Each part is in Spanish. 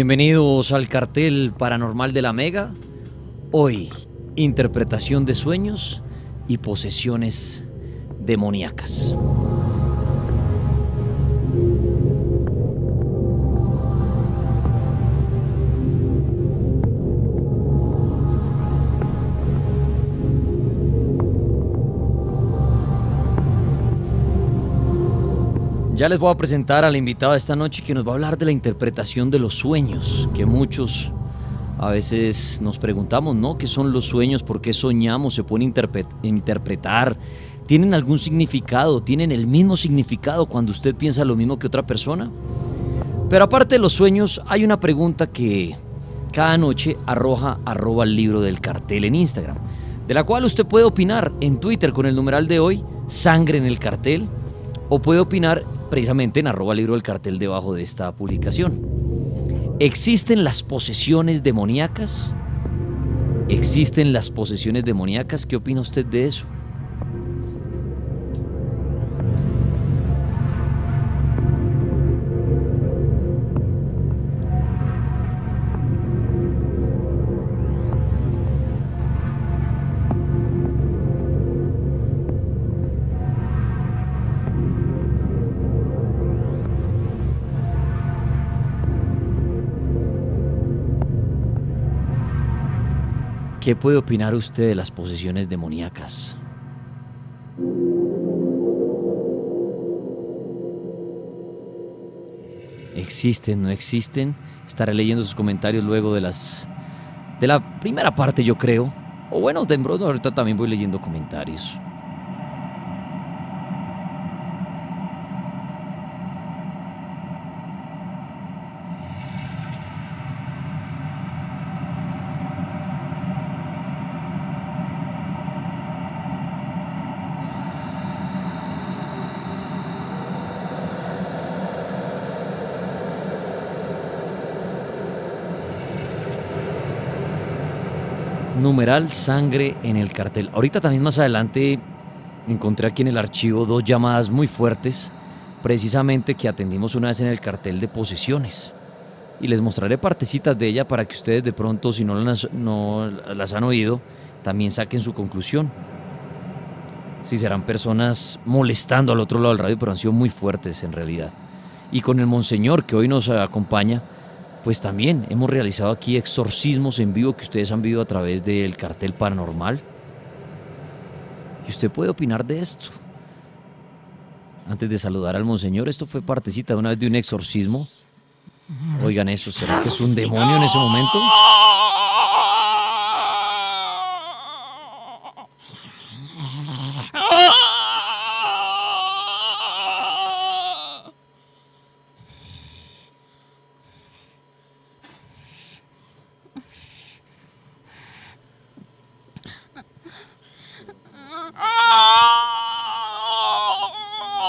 Bienvenidos al cartel paranormal de la Mega. Hoy, interpretación de sueños y posesiones demoníacas. Ya les voy a presentar a la invitada esta noche que nos va a hablar de la interpretación de los sueños, que muchos a veces nos preguntamos, ¿no? ¿Qué son los sueños? ¿Por qué soñamos? ¿Se pueden interpretar? ¿Tienen algún significado? ¿Tienen el mismo significado cuando usted piensa lo mismo que otra persona? Pero aparte de los sueños, hay una pregunta que cada noche arroja arroba el libro del cartel en Instagram, de la cual usted puede opinar en Twitter con el numeral de hoy, sangre en el cartel, o puede opinar precisamente en arroba libro del cartel debajo de esta publicación. ¿Existen las posesiones demoníacas? ¿Existen las posesiones demoníacas? ¿Qué opina usted de eso? ¿Qué puede opinar usted de las posesiones demoníacas? ¿Existen, no existen? Estaré leyendo sus comentarios luego de las de la primera parte, yo creo. O bueno, de ahorita también voy leyendo comentarios. Numeral sangre en el cartel. Ahorita también más adelante encontré aquí en el archivo dos llamadas muy fuertes precisamente que atendimos una vez en el cartel de posesiones. Y les mostraré partecitas de ella para que ustedes de pronto, si no las, han oído, también saquen su conclusión. Si serán personas molestando al otro lado del radio, pero han sido muy fuertes en realidad. Y con el Monseñor que hoy nos acompaña, pues también hemos realizado aquí exorcismos en vivo que ustedes han visto a través del cartel paranormal. Y usted puede opinar de esto. Antes de saludar al Monseñor, esto fue partecita de una vez de un exorcismo. Oigan eso, ¿será que es un demonio en ese momento?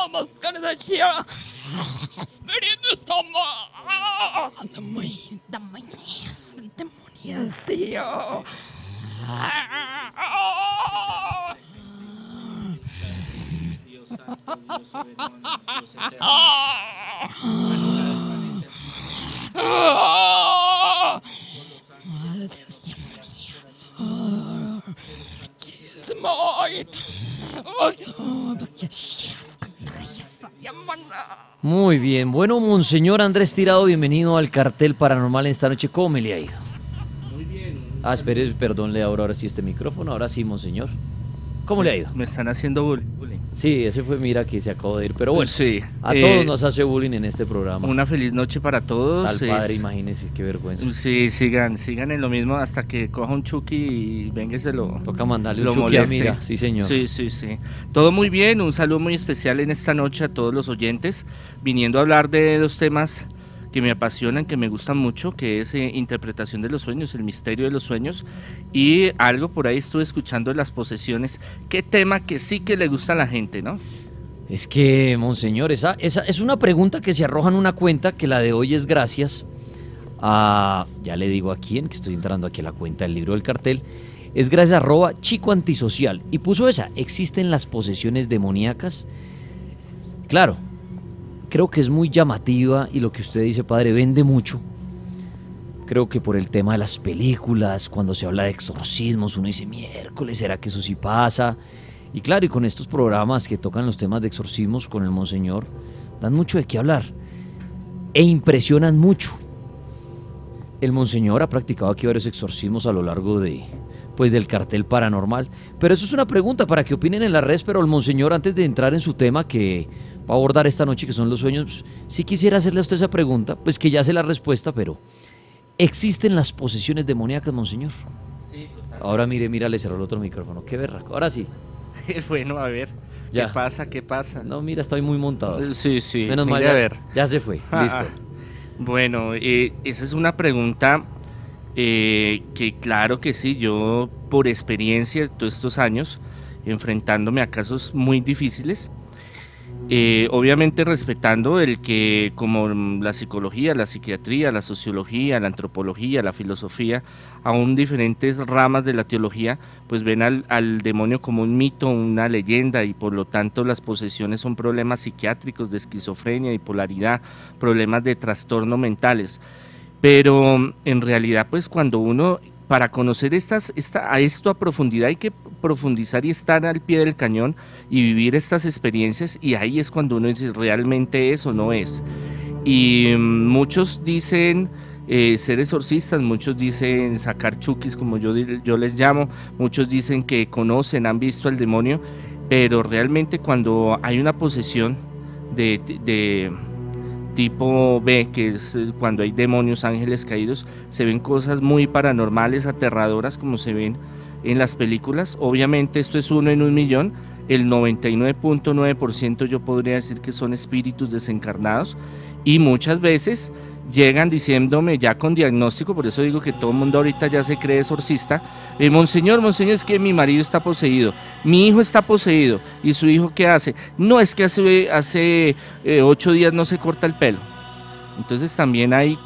mamma ska ni köra sprid ut dem! De må lese, det må de Oh. Gud, Marit! Dere kjæresten Muy bien, bueno, Monseñor Andrés Tirado, bienvenido al cartel paranormal en esta noche. ¿Cómo me le ha ido? Muy bien. Ah, espere, perdón, le abro ahora sí este micrófono. Ahora sí, Monseñor. ¿Cómo le ha ido? Me están haciendo bullying. Sí, ese fue Mira que se acabó de ir. Pero bueno, sí, a todos eh, nos hace bullying en este programa. Una feliz noche para todos. El padre, imagínese, qué vergüenza. Sí, sigan, sigan en lo mismo hasta que coja un Chucky y venga y se lo. Toca mandarle un Chucky a Mira, sí, señor. Sí, sí, sí. Todo muy bien, un saludo muy especial en esta noche a todos los oyentes, viniendo a hablar de dos temas que me apasionan, que me gustan mucho, que es eh, interpretación de los sueños, el misterio de los sueños y algo por ahí estuve escuchando las posesiones. Qué tema que sí que le gusta a la gente, ¿no? Es que, monseñor, esa, esa es una pregunta que se arroja en una cuenta que la de hoy es gracias a, ya le digo a quién, que estoy entrando aquí a la cuenta del libro del cartel, es gracias a arroba chico antisocial y puso esa, ¿existen las posesiones demoníacas? Claro, creo que es muy llamativa y lo que usted dice, padre, vende mucho. Creo que por el tema de las películas, cuando se habla de exorcismos, uno dice, miércoles, ¿será que eso sí pasa? Y claro, y con estos programas que tocan los temas de exorcismos con el Monseñor, dan mucho de qué hablar e impresionan mucho. El Monseñor ha practicado aquí varios exorcismos a lo largo de, pues, del cartel paranormal. Pero eso es una pregunta para que opinen en la red, pero el Monseñor, antes de entrar en su tema que va a abordar esta noche, que son los sueños, si quisiera hacerle a usted esa pregunta, pues que ya sé la respuesta, pero ¿existen las posesiones demoníacas, Monseñor? Sí, totalmente. Ahora mire, mira, le cerró el otro micrófono. Qué berraco. Ahora sí. bueno, a ver. ¿Qué pasa? ¿Qué pasa? No, mira, estoy muy montado. Sí, sí. Menos mal, ya, a ver. ya se fue. Ah, Listo. bueno, eh, esa es una pregunta eh, que claro que sí, yo por experiencia todos estos años, enfrentándome a casos muy difíciles, eh, obviamente respetando el que como la psicología, la psiquiatría, la sociología, la antropología, la filosofía, aún diferentes ramas de la teología, pues ven al, al, demonio como un mito, una leyenda y por lo tanto las posesiones son problemas psiquiátricos de esquizofrenia, bipolaridad, problemas de trastorno mentales. Pero en realidad pues cuando uno para conocer estas, esta, a esto a profundidad hay que profundizar y estar al pie del cañón y vivir estas experiencias y ahí es cuando uno dice realmente es o no es. Y muchos dicen eh, ser exorcistas, muchos dicen sacar chukis como yo, yo les llamo, muchos dicen que conocen, han visto al demonio, pero realmente cuando hay una posesión de tipo B, que es eh, cuando hay demonios, ángeles caídos, se ven cosas muy paranormales, aterradoras como se ven en las películas. Obviamente esto es uno en un millón, el 99.9% yo podría decir que son espíritus desencarnados y muchas veces llegan diciéndome ya con diagnóstico, por eso digo que todo el mundo ahorita ya se cree exorcista, eh, monseñor, monseñor, es que mi marido está poseído, mi hijo está poseído, y su hijo qué hace, no es que hace, hace eh, ocho días no se corta el pelo. Entonces también hay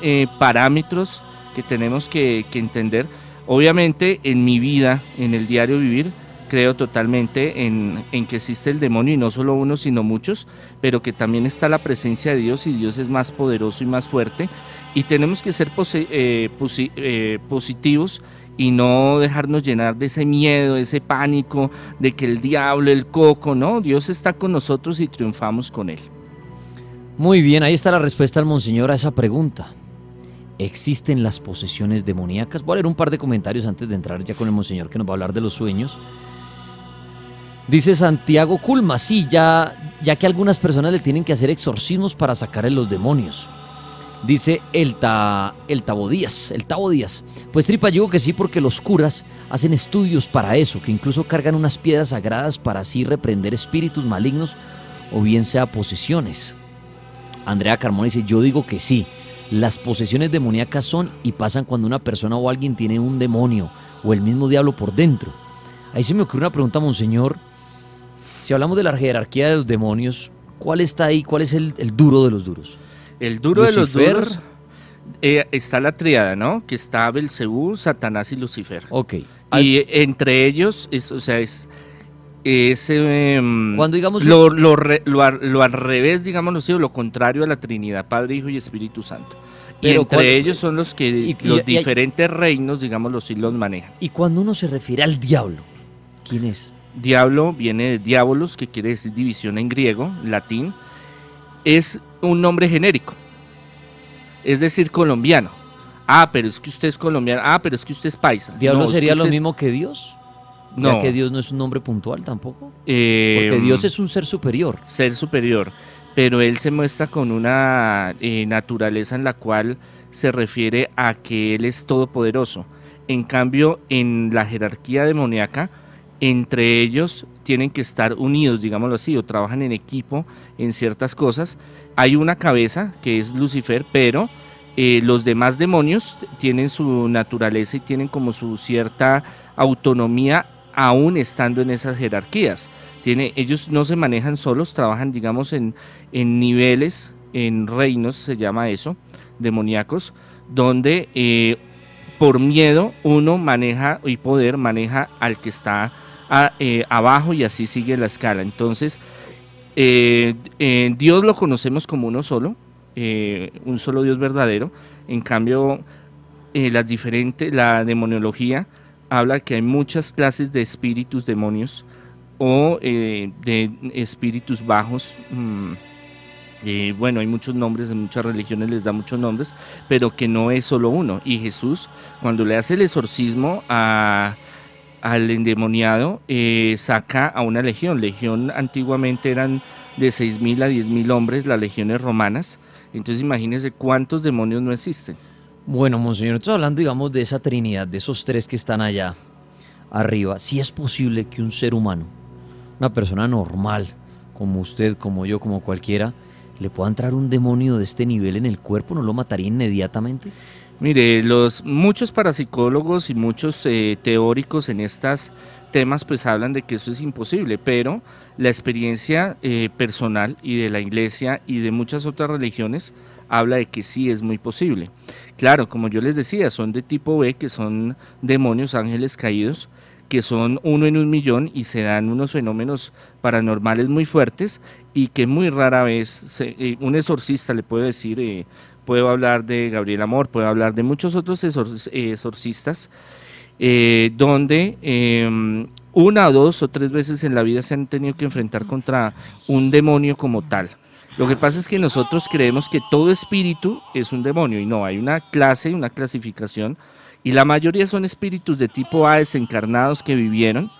eh, parámetros que tenemos que, que entender. Obviamente en mi vida, en el diario vivir, creo totalmente en, que existe el demonio y no solo uno, sino muchos, pero que también está la presencia de Dios y Dios es más poderoso y más fuerte. Y tenemos que ser eh, eh, positivos y no dejarnos llenar de ese miedo, ese pánico, de que el diablo, el coco, no, Dios está con nosotros y triunfamos con él. Muy bien, ahí está la respuesta al monseñor a esa pregunta. ¿Existen las posesiones demoníacas? Voy a leer un par de comentarios antes de entrar ya con el monseñor que nos va a hablar de los sueños. Dice Santiago Culma, sí, ya, ya que algunas personas le tienen que hacer exorcismos para sacarle los demonios. Dice el, ta, el Tabo Díaz, el Tabo Díaz. Pues tripa, digo que sí porque los curas hacen estudios para eso, que incluso cargan unas piedras sagradas para así reprender espíritus malignos o bien sea posesiones. Andrea Carmona dice, yo digo que sí. Las posesiones demoníacas son y pasan cuando una persona o alguien tiene un demonio o el mismo diablo por dentro. Ahí se me ocurre una pregunta, monseñor. Si hablamos de la jerarquía de los demonios, ¿cuál está ahí? ¿Cuál es el duro de los duros? El duro de los duros eh, está la triada, ¿no? Que está Belcebú, Satanás y Lucifer. Ok. Y entre ellos, es, o sea, es, em, Cuando digamos lo, lo, lo, al revés, digamos, lo contrario a la Trinidad, Padre, Hijo y Espíritu Santo. y entre ellos son los que los diferentes reinos, digamos, sí los manejan. Y cuando uno se refiere al diablo, ¿quién es? Diablo viene de diabolos, que quiere decir división en griego, latín es un nombre genérico, es decir, colombiano. Ah, pero es que usted es colombiano. Ah, pero es que usted es paisa. ¿Diablo sería lo mismo que Dios? No. que Dios no es un nombre puntual tampoco. Eh, Porque Dios es un ser superior. Ser superior. Pero Él se muestra con una eh, naturaleza en la cual se refiere a que Él es todopoderoso. En cambio, en la jerarquía demoníaca, entre ellos tienen que estar unidos, digámoslo así, o trabajan en equipo en ciertas cosas. Hay una cabeza que es Lucifer, pero eh, los demás demonios tienen su naturaleza y tienen como su cierta autonomía aún estando en esas jerarquías. Ellos no se manejan solos, trabajan digamos en, en niveles, en reinos, se llama eso, demoníacos, donde eh, por miedo uno maneja y poder maneja al que está eh, abajo y así sigue la escala. Entonces, eh, eh, Dios lo conocemos como uno solo, un solo Dios verdadero. En cambio, las diferentes, la demoniología habla que hay muchas clases de espíritus demonios o de espíritus bajos. Mm, bueno, hay muchos nombres, en muchas religiones les da muchos nombres, pero que no es solo uno. Y Jesús, cuando le hace el exorcismo a, al endemoniado, eh, saca a una legión. Legión antiguamente eran de 6.000 a 10.000 hombres, las legiones romanas. Entonces imagínense cuántos demonios no existen. Bueno, monseñor, estamos hablando, digamos, de esa trinidad, de esos tres que están allá arriba. Si es posible que un ser humano, una persona normal, como usted, como yo, como cualquiera, le pueda entrar un demonio de este nivel en el cuerpo, ¿no lo mataría inmediatamente? Mire, los muchos parapsicólogos y muchos eh, teóricos en estos temas pues hablan de que eso es imposible, pero la experiencia eh, personal y de la iglesia y de muchas otras religiones habla de que sí es muy posible. Claro, como yo les decía, son de tipo B, que son demonios, ángeles caídos, que son uno en un millón y se dan unos fenómenos paranormales muy fuertes y que muy rara vez eh, un exorcista le puede decir puedo hablar de Gabriel Amor, puedo hablar de muchos otros exorcistas, eh, donde em, una dos o tres veces en la vida se han tenido que enfrentar contra un demonio como tal. Lo que pasa es que nosotros creemos que todo espíritu es un demonio y no, hay una clase, una clasificación y la mayoría son espíritus de tipo A desencarnados que vivieron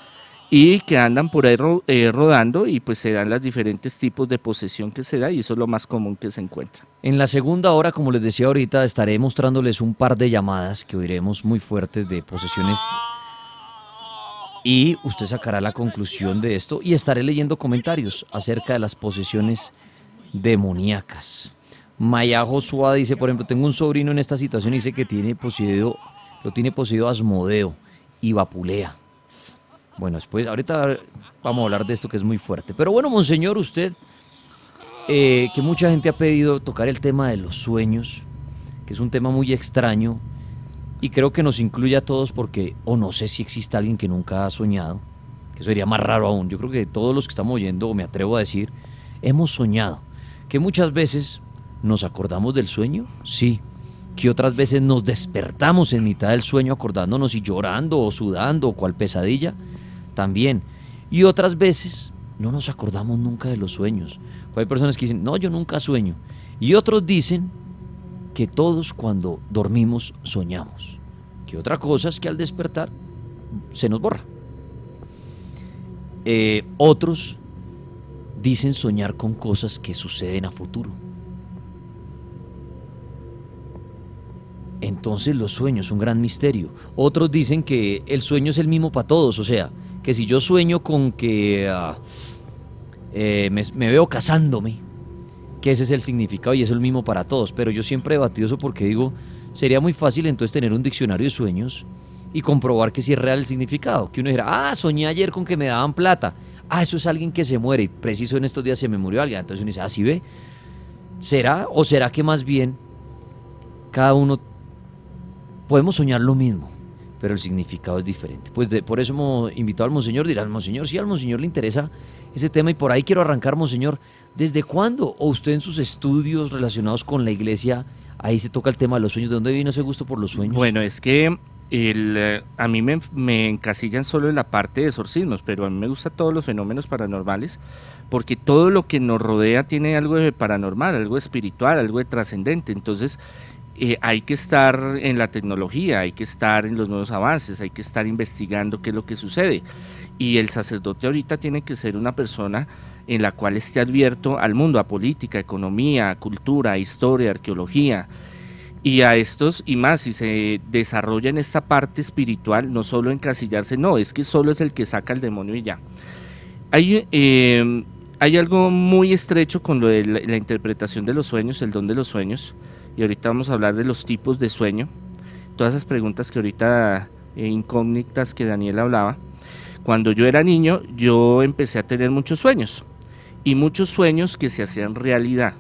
y que andan por ahí eh, rodando y pues se dan los diferentes tipos de posesión que se da y eso es lo más común que se encuentra. En la segunda hora, como les decía ahorita, estaré mostrándoles un par de llamadas que oiremos muy fuertes de posesiones y usted sacará la conclusión de esto y estaré leyendo comentarios acerca de las posesiones demoníacas. Maya Josuá dice, por ejemplo, tengo un sobrino en esta situación y dice que tiene poseído, lo tiene poseído Asmodeo y Vapulea. Bueno, después, ahorita vamos a hablar de esto que es muy fuerte. Pero bueno, monseñor, usted, eh, que mucha gente ha pedido tocar el tema de los sueños, que es un tema muy extraño, y creo que nos incluye a todos porque, o no sé si existe alguien que nunca ha soñado, que sería más raro aún. Yo creo que todos los que estamos oyendo, o me atrevo a decir, hemos soñado. Que muchas veces nos acordamos del sueño, sí. Que otras veces nos despertamos en mitad del sueño acordándonos y llorando o sudando o cual pesadilla, también. Y otras veces no nos acordamos nunca de los sueños. Hay personas que dicen, no, yo nunca sueño. Y otros dicen que todos cuando dormimos soñamos. Que otra cosa es que al despertar se nos borra. Eh, otros dicen soñar con cosas que suceden a futuro. Entonces los sueños, un gran misterio. Otros dicen que el sueño es el mismo para todos, o sea, que si yo sueño con que ah, eh, me, veo casándome, que ese es el significado y es el mismo para todos. Pero yo siempre he debatido eso porque digo, sería muy fácil entonces tener un diccionario de sueños y comprobar que si es real el significado. Que uno dijera, ah, soñé ayer con que me daban plata. Ah, eso es alguien que se muere y preciso en estos días se me murió alguien. Entonces uno dice, ah, sí ve. ¿Será o será que más bien cada uno podemos soñar lo mismo? Pero el significado es diferente. Pues por eso hemos invitado al Monseñor, dirán, Monseñor, si al Monseñor le interesa ese tema y por ahí quiero arrancar, Monseñor, ¿desde cuándo? ¿O usted en sus estudios relacionados con la iglesia, ahí se toca el tema de los sueños? ¿De dónde vino ese gusto por los sueños? Bueno, es que el, eh, a mí me, me, encasillan solo en la parte de exorcismos, pero a mí me gustan todos los fenómenos paranormales, porque todo lo que nos rodea tiene algo de paranormal, algo espiritual, algo de trascendente. Entonces, eh, hay que estar en la tecnología, hay que estar en los nuevos avances, hay que estar investigando qué es lo que sucede. Y el sacerdote ahorita tiene que ser una persona en la cual esté abierto al mundo, a política, economía, cultura, historia, arqueología. Y a estos, y más, si se desarrolla en esta parte espiritual, no solo encasillarse, no, es que solo es el que saca el demonio y ya. Hay, eh, hay algo muy estrecho con lo de la interpretación de los sueños, el don de los sueños y ahorita vamos a hablar de los tipos de sueño. Todas esas preguntas que ahorita eh, incógnitas que Daniel hablaba. Cuando yo era niño, yo empecé a tener muchos sueños y muchos sueños que se hacían realidad.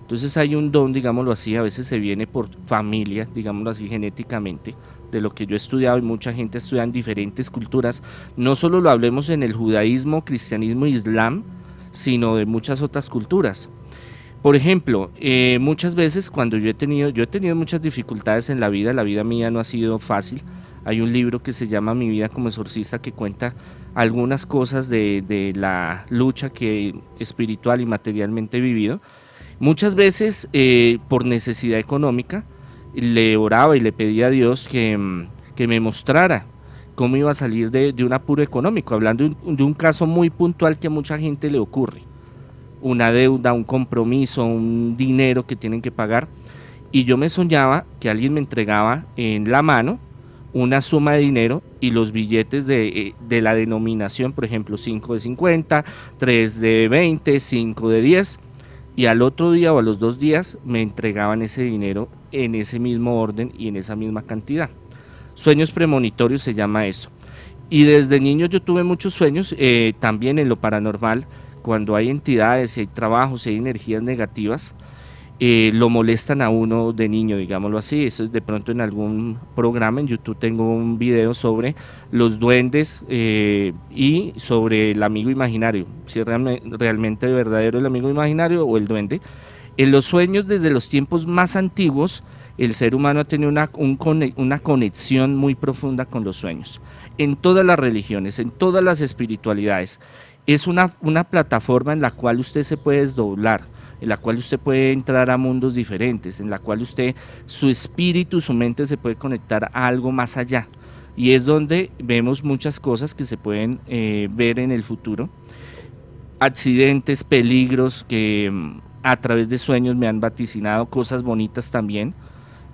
Entonces hay un don, digámoslo así, a veces se viene por familia, digámoslo así, genéticamente, de lo que yo he estudiado y mucha gente estudia en diferentes culturas. No solo lo hablemos en el judaísmo, cristianismo islam, sino de muchas otras culturas. Por ejemplo, eh, muchas veces cuando yo he tenido, yo he tenido muchas dificultades en la vida, la vida mía no ha sido fácil. Hay un libro que se llama Mi vida como exorcista que cuenta algunas cosas de, la lucha que espiritual y materialmente he vivido. Muchas veces eh, por necesidad económica le oraba y le pedía a Dios que, me mostrara cómo iba a salir de, un apuro económico, hablando de un caso muy puntual que a mucha gente le ocurre una deuda, un compromiso, un dinero que tienen que pagar. Y yo me soñaba que alguien me entregaba en la mano una suma de dinero y los billetes de, eh, de la denominación, por ejemplo, 5 de 50, 3 de 20, 5 de 10. Y al otro día o a los dos días me entregaban ese dinero en ese mismo orden y en esa misma cantidad. Sueños premonitorios se llama eso. Y desde niño yo tuve muchos sueños, eh, también en lo paranormal, cuando hay entidades, y hay trabajos, y hay energías negativas, eh, lo molestan a uno de niño, digámoslo así. Eso es de pronto en algún programa, en YouTube tengo un video sobre los duendes eh, y sobre el amigo imaginario, si es realmente verdadero el amigo imaginario o el duende. En los sueños desde los tiempos más antiguos, el ser humano ha tenido una, una conexión muy profunda con los sueños. En todas las religiones, en todas las espiritualidades es una, una plataforma en la cual usted se puede desdoblar, en la cual usted puede entrar a mundos diferentes, en la cual usted, su espíritu, su mente se puede conectar a algo más allá. Y es donde vemos muchas cosas que se pueden eh, ver en el futuro. Accidentes, peligros que mm, a través de sueños me han vaticinado, cosas bonitas también,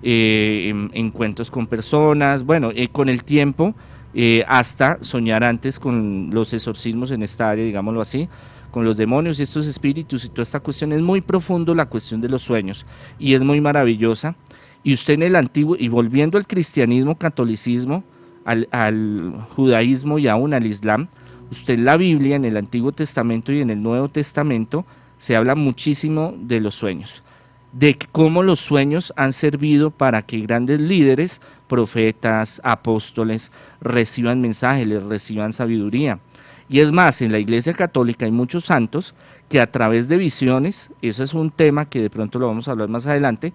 eh, encuentros con personas, bueno, eh, con el tiempo eh, hasta soñar antes con los exorcismos en esta área, digámoslo así, con los demonios y estos espíritus y toda esta cuestión. Es muy profundo la cuestión de los sueños y es muy maravillosa. Y usted en el antiguo, y volviendo al cristianismo, catolicismo, al, al judaísmo y aún al islam, usted en la Biblia, en el Antiguo Testamento y en el Nuevo Testamento, se habla muchísimo de los sueños de cómo los sueños han servido para que grandes líderes, profetas, apóstoles, reciban mensajes, les reciban sabiduría. Y es más, en la Iglesia Católica hay muchos santos que a través de visiones, eso es un tema que de pronto lo vamos a hablar más adelante,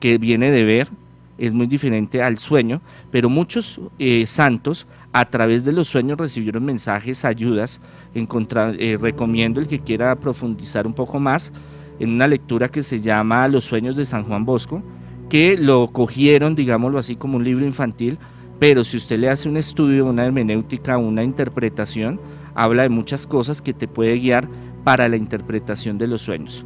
que viene de ver, es muy diferente al sueño, pero muchos eh, santos a través de los sueños recibieron mensajes, ayudas, eh, recomiendo el que quiera profundizar un poco más en una lectura que se llama Los sueños de San Juan Bosco, que lo cogieron, digámoslo así, como un libro infantil, pero si usted le hace un estudio, una hermenéutica, una interpretación, habla de muchas cosas que te puede guiar para la interpretación de los sueños.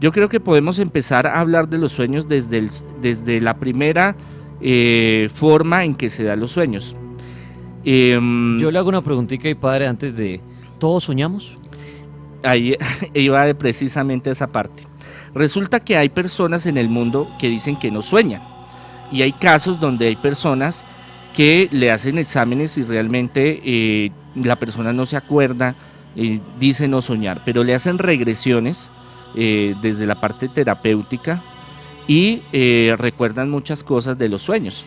Yo creo que podemos empezar a hablar de los sueños desde, desde la primera eh, forma en que se dan los sueños. Em, Yo le hago una preguntita y padre antes de... ¿Todos soñamos? Ahí iba precisamente esa parte. Resulta que hay personas en el mundo que dicen que no sueñan. Y hay casos donde hay personas que le hacen exámenes y realmente eh, la persona no se acuerda, eh, dice no soñar, pero le hacen regresiones eh, desde la parte terapéutica y recuerdan muchas cosas de los sueños.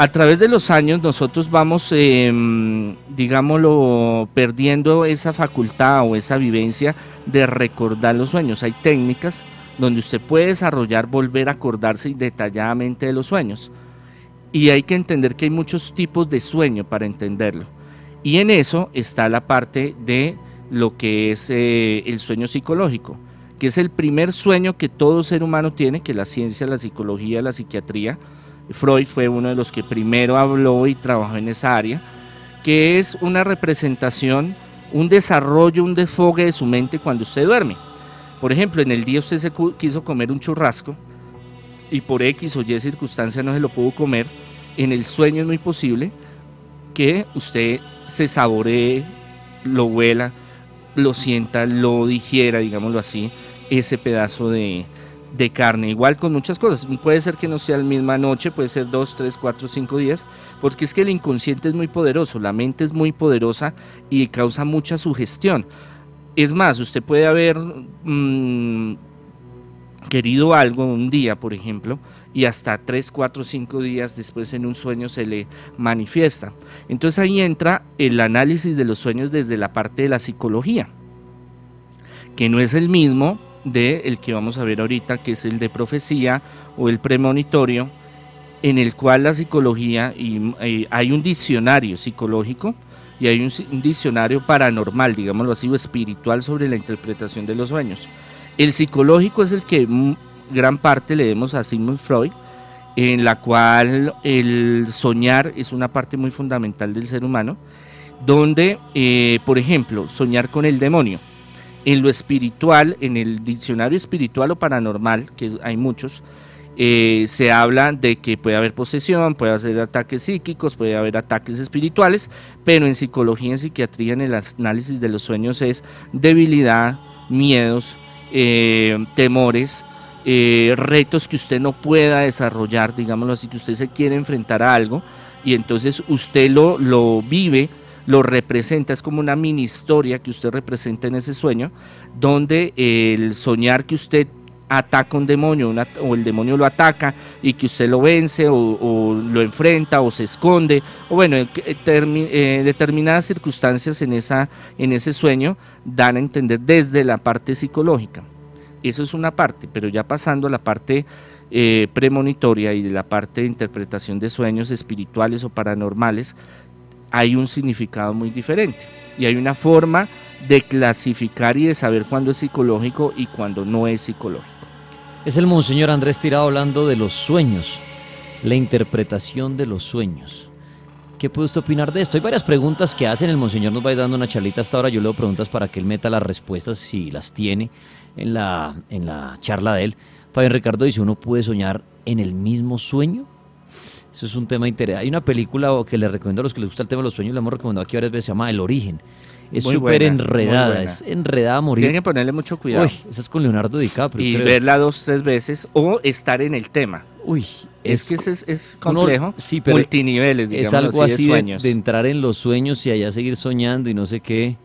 A través de los años nosotros vamos, em, digámoslo, perdiendo esa facultad o esa vivencia de recordar los sueños. Hay técnicas donde usted puede desarrollar, volver a acordarse detalladamente de los sueños. Y hay que entender que hay muchos tipos de sueño para entenderlo. Y en eso está la parte de lo que es eh, el sueño psicológico, que es el primer sueño que todo ser humano tiene, que la ciencia, la psicología, la psiquiatría, Freud fue uno de los que primero habló y trabajó en esa área, que es una representación, un desarrollo, un desfogue de su mente cuando usted duerme. Por ejemplo, en el día usted se quiso comer un churrasco, y por X o Y circunstancia no se lo pudo comer, en el sueño es muy posible que usted se saboree, lo huela, lo sienta, lo digiera, digámoslo así, ese pedazo de, de carne. Igual con muchas cosas. Puede ser que no sea la misma noche, puede ser dos, tres, cuatro, cinco días, porque es que el inconsciente es muy poderoso, la mente es muy poderosa y causa mucha sugestión. Es más, usted puede haber mm, querido algo un día, por ejemplo, y hasta 3, 4, 5 días después en un sueño se le manifiesta. Entonces ahí entra el análisis de los sueños desde la parte de la psicología, que no es el mismo de el que vamos a ver ahorita, que es el de profecía o el premonitorio, en el cual la psicología, y, eh, hay un diccionario psicológico y hay un diccionario paranormal, digámoslo así, o espiritual sobre la interpretación de los sueños. El psicológico es el que gran parte le demos a Sigmund Freud, en la cual el soñar es una parte muy fundamental del ser humano, donde, eh, por ejemplo, soñar con el demonio. En lo espiritual, en el diccionario espiritual o paranormal, que hay muchos, eh, se habla de que puede haber posesión, puede haber ataques psíquicos, puede haber ataques espirituales, pero en psicología, en psiquiatría, en el análisis de los sueños es debilidad, miedos, eh, temores, eh, retos que usted no pueda desarrollar, digámoslo así, que usted se quiere enfrentar a algo y entonces usted lo, lo vive, lo representa, es como una mini historia que usted representa en ese sueño, donde el soñar que usted ataca un demonio o el demonio lo ataca y que usted lo vence o, lo enfrenta o se esconde o bueno, eh, eh, determinadas circunstancias en, esa, en ese sueño dan a entender desde la parte psicológica. Eso es una parte, pero ya pasando a la parte eh, premonitoria y de la parte de interpretación de sueños espirituales o paranormales, hay un significado muy diferente y hay una forma de clasificar y de saber cuándo es psicológico y cuándo no es psicológico. Es el Monseñor Andrés Tirado hablando de los sueños, la interpretación de los sueños. ¿Qué puede usted opinar de esto? Hay varias preguntas que hacen, el Monseñor nos va a ir dando una charlita hasta ahora, yo le doy preguntas para que él meta las respuestas si las tiene en la, en la charla de él. Fabián Ricardo dice, ¿uno puede soñar en el mismo sueño? Eso es un tema interesante. Hay una película que le recomiendo a los que les gusta el tema de los sueños, le hemos recomendado aquí varias veces, se llama El Origen es súper enredada, es enredada a morir. Tienen que ponerle mucho cuidado. Uy, esa es con Leonardo DiCaprio. Y verla dos, tres veces o estar en el tema. Uy, es, que es, es complejo. sí, pero multiniveles, digamos. Es algo así, de, entrar en los sueños y allá seguir soñando y no sé qué.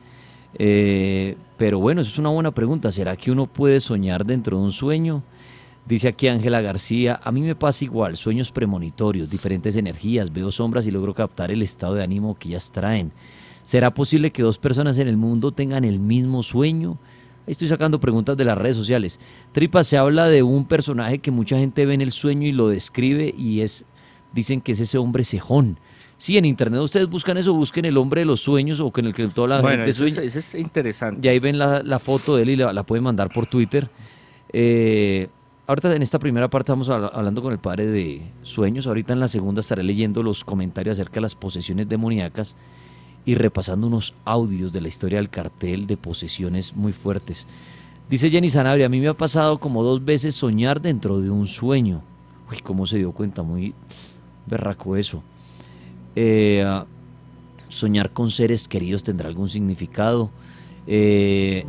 Eh, pero bueno, eso es una buena pregunta. ¿Será que uno puede soñar dentro de un sueño? Dice aquí Ángela García, a mí me pasa igual, sueños premonitorios, diferentes energías, veo sombras y logro captar el estado de ánimo que ellas traen ¿Será posible que dos personas en el mundo tengan el mismo sueño? Estoy sacando preguntas de las redes sociales. Tripa, se habla de un personaje que mucha gente ve en el sueño y lo describe y es, dicen que es ese hombre cejón. Sí, en internet ustedes buscan eso, busquen el hombre de los sueños o con el que toda la bueno, gente eso sueña. Es, eso es interesante. Y ahí ven la, la foto de él y la, la pueden mandar por Twitter. Eh, ahorita en esta primera parte estamos habla- hablando con el padre de sueños. Ahorita en la segunda estaré leyendo los comentarios acerca de las posesiones demoníacas y repasando unos audios de la historia del cartel de posesiones muy fuertes. Dice Jenny Sanabria, a mí me ha pasado como dos veces soñar dentro de un sueño. Uy, ¿cómo se dio cuenta? Muy berraco eso. Eh, soñar con seres queridos tendrá algún significado. Eh,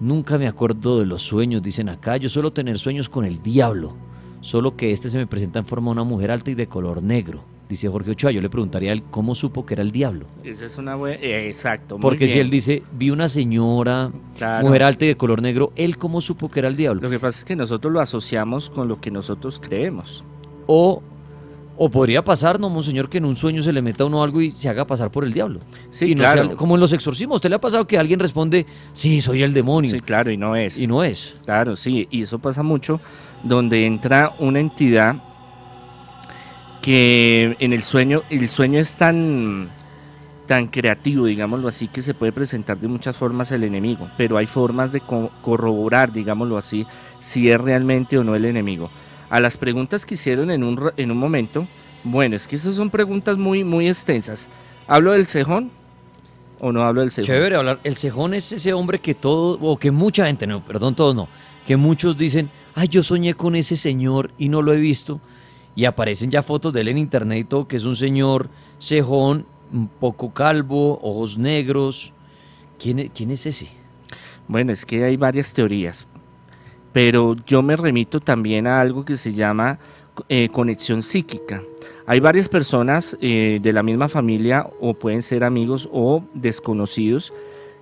nunca me acuerdo de los sueños, dicen acá. Yo suelo tener sueños con el diablo, solo que este se me presenta en forma de una mujer alta y de color negro. Dice Jorge Ochoa, yo le preguntaría a él cómo supo que era el diablo. Esa es una buena... exacto. muy Porque si él dice, vi una señora, Claro. mujer alta y de color negro, ¿él cómo supo que era el diablo? Lo que pasa es que nosotros lo asociamos con lo que nosotros creemos. O, o podría pasar, ¿no, monseñor, que en un sueño se le meta a uno algo y se haga pasar por el diablo? Sí, Y no claro. sea- como en los exorcismos, ¿usted le ha pasado que alguien responde, sí, soy el demonio? Sí, claro, y no es. Y no es. Claro, sí, y eso pasa mucho donde entra una entidad que en el sueño, el sueño es tan, tan creativo, digámoslo así, que se puede presentar de muchas formas el enemigo, pero hay formas de co- corroborar, digámoslo así, si es realmente o no el enemigo. A las preguntas que hicieron en un, en un momento, bueno, es que esas son preguntas muy, muy extensas. ¿Hablo del cejón o no hablo del cejón? Chévere hablar. El cejón es ese hombre que todo, o que mucha gente, no, perdón, todos no, que muchos dicen, ay, yo soñé con ese señor y no lo he visto. Y aparecen ya fotos de él en internet y todo, que es un señor cejón, un poco calvo, ojos negros. ¿Quién, e- quién es ese? Bueno, es que hay varias teorías, pero yo me remito también a algo que se llama eh, conexión psíquica. Hay varias personas eh, de la misma familia o pueden ser amigos o desconocidos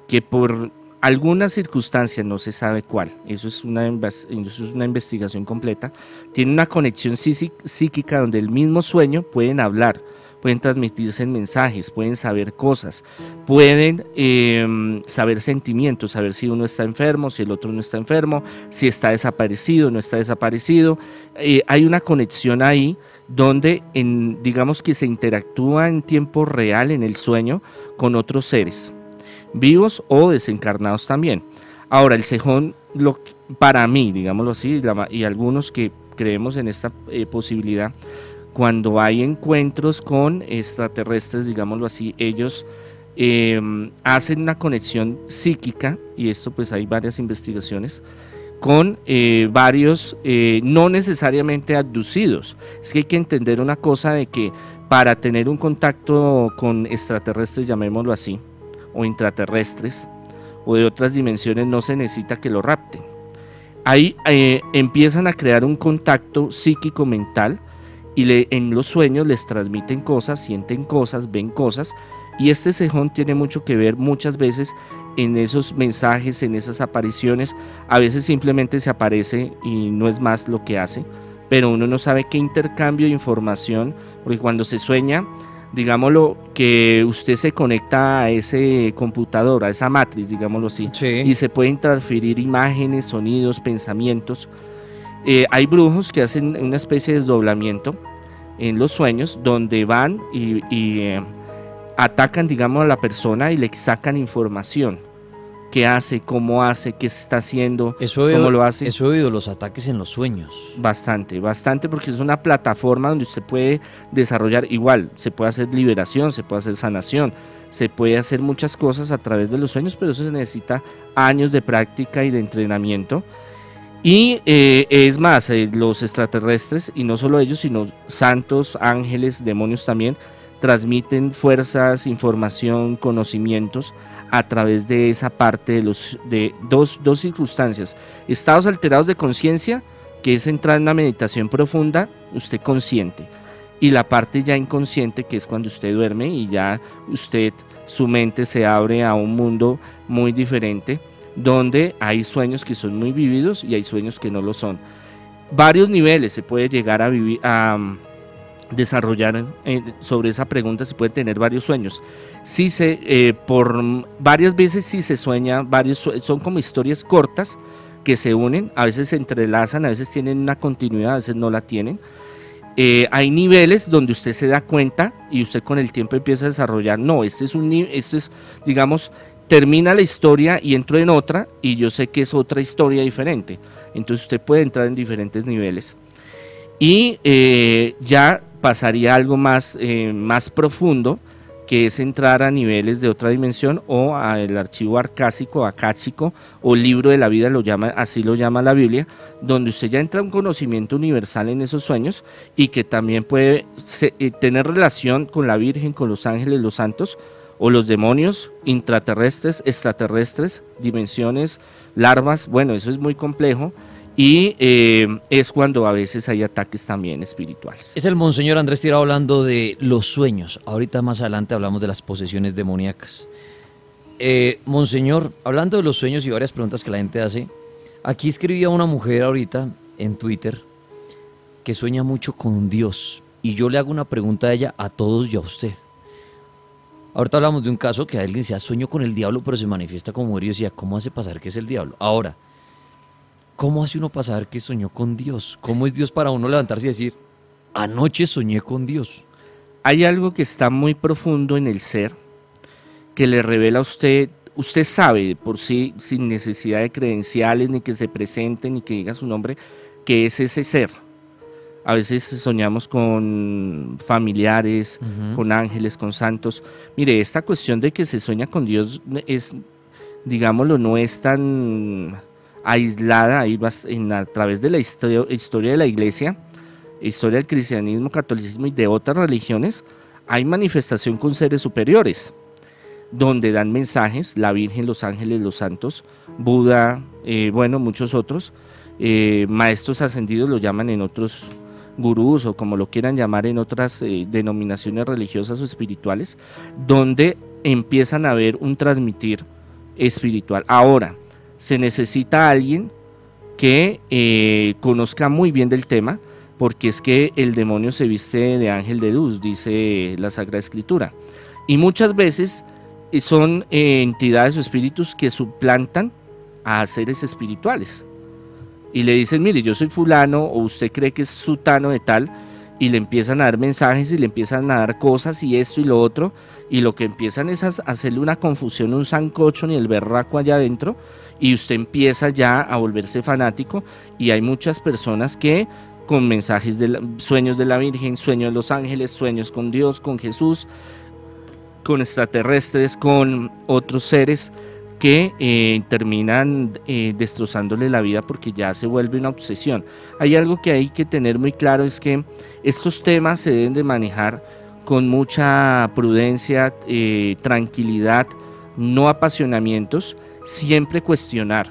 que por alguna circunstancia, no se sabe cuál, eso es una, eso es una investigación completa, tienen una conexión psí- psíquica donde el mismo sueño pueden hablar, pueden transmitirse en mensajes, pueden saber cosas, pueden eh, saber sentimientos, saber si uno está enfermo, si el otro no está enfermo, si está desaparecido, no está desaparecido. Eh, hay una conexión ahí donde digamos que se interactúa en tiempo real en el sueño con otros seres, vivos o desencarnados también. Ahora, el cejón, para mí, digámoslo así, y algunos que creemos en esta eh, posibilidad, cuando hay encuentros con extraterrestres, digámoslo así, ellos eh, hacen una conexión psíquica, y esto pues hay varias investigaciones, con eh, varios, eh, no necesariamente abducidos. Es que hay que entender una cosa de que para tener un contacto con extraterrestres, llamémoslo así, o intraterrestres, o de otras dimensiones, no se necesita que lo rapten. Ahí eh, empiezan a crear un contacto psíquico mental y le- en los sueños les transmiten cosas, sienten cosas, ven cosas y este cejón tiene mucho que ver muchas veces en esos mensajes, en esas apariciones. A veces simplemente se aparece y no es más lo que hace, pero uno no sabe qué intercambio de información, porque cuando se sueña, digámoslo, que usted se conecta a ese computador, a esa matriz, digámoslo así, y se pueden transferir imágenes, sonidos, pensamientos. Eh, hay brujos que hacen una especie de desdoblamiento en los sueños donde van y, y, eh, atacan, digamos, a la persona y le sacan información. ¿Qué hace? ¿Cómo hace? ¿Qué se está haciendo? Eso ¿Cómo oído, lo hace? eso he oído, los ataques en los sueños. Bastante, bastante, porque es una plataforma donde usted puede desarrollar igual, se puede hacer liberación, se puede hacer sanación, se puede hacer muchas cosas a través de los sueños, pero eso se necesita años de práctica y de entrenamiento. Y eh, es más, eh, los extraterrestres, y no solo ellos, sino santos, ángeles, demonios también, transmiten fuerzas, información, conocimientos a través de esa parte de, los, de dos, dos circunstancias. Estados alterados de conciencia, que es entrar en una meditación profunda, usted consciente. Y la parte ya inconsciente, que es cuando usted duerme y ya usted, su mente se abre a un mundo muy diferente, donde hay sueños que son muy vividos y hay sueños que no lo son. Varios niveles se puede llegar a vivir, a, desarrollar eh, sobre esa pregunta se puede tener varios sueños. Sí se, eh, por varias veces sí se sueña, varios, son como historias cortas que se unen, a veces se entrelazan, a veces tienen una continuidad, a veces no la tienen. Eh, hay niveles donde usted se da cuenta y usted con el tiempo empieza a desarrollar, no, este es un este es, digamos, termina la historia y entro en otra y yo sé que es otra historia diferente. Entonces usted puede entrar en diferentes niveles. Y ya pasaría algo más, eh, más profundo, que es entrar a niveles de otra dimensión o al archivo arcásico, acáchico o libro de la vida, lo llama, así lo llama la Biblia, donde usted ya entra a un conocimiento universal en esos sueños y que también puede eh, tener relación con la Virgen, con los ángeles, los santos o los demonios intraterrestres, extraterrestres, dimensiones, larvas, bueno, eso es muy complejo y eh, es cuando a veces hay ataques también espirituales. Es el Monseñor Andrés Tirado hablando de los sueños. Ahorita más adelante hablamos de las posesiones demoníacas. Eh, Monseñor, hablando de los sueños y varias preguntas que la gente hace, aquí escribía una mujer ahorita en Twitter que sueña mucho con Dios. Y yo le hago una pregunta a ella, a todos y a usted. Ahorita hablamos de un caso que alguien decía sueño con el diablo, pero se manifiesta como mujer y decía, ¿cómo hace pasar que es el diablo? Ahora, ¿Cómo hace uno pasar que soñó con Dios? ¿Cómo es Dios para uno levantarse y decir, anoche soñé con Dios? Hay algo que está muy profundo en el ser, que le revela a usted, usted sabe por sí, sin necesidad de credenciales, ni que se presente, ni que diga su nombre, que es ese ser. A veces soñamos con familiares, con ángeles, con santos. Mire, esta cuestión de que se sueña con Dios es, digámoslo, no es tan aislada ahí en, a través de la historia, historia de la iglesia, historia del cristianismo, catolicismo y de otras religiones, hay manifestación con seres superiores, donde dan mensajes, la Virgen, los ángeles, los santos, Buda, eh, bueno, muchos otros, eh, maestros ascendidos lo llaman en otros gurús o como lo quieran llamar en otras eh, denominaciones religiosas o espirituales, donde empiezan a ver un transmitir espiritual. Ahora, se necesita alguien que eh, conozca muy bien del tema, porque es que el demonio se viste de ángel de luz, dice la Sagrada Escritura. Y muchas veces eh, son entidades o espíritus que suplantan a seres espirituales. Y le dicen, mire, yo soy fulano o usted cree que es sutano de tal, y le empiezan a dar mensajes y le empiezan a dar cosas y esto y lo otro, y lo que empiezan es a hacerle una confusión, un sancocho ni el berraco allá adentro, y usted empieza ya a volverse fanático y hay muchas personas que con mensajes de sueños de la Virgen, sueños de los ángeles, sueños con Dios, con Jesús, con extraterrestres, con otros seres que eh, terminan eh, destrozándole la vida porque ya se vuelve una obsesión. Hay algo que hay que tener muy claro, es que estos temas se deben de manejar con mucha prudencia, eh, tranquilidad, no apasionamientos, siempre cuestionar.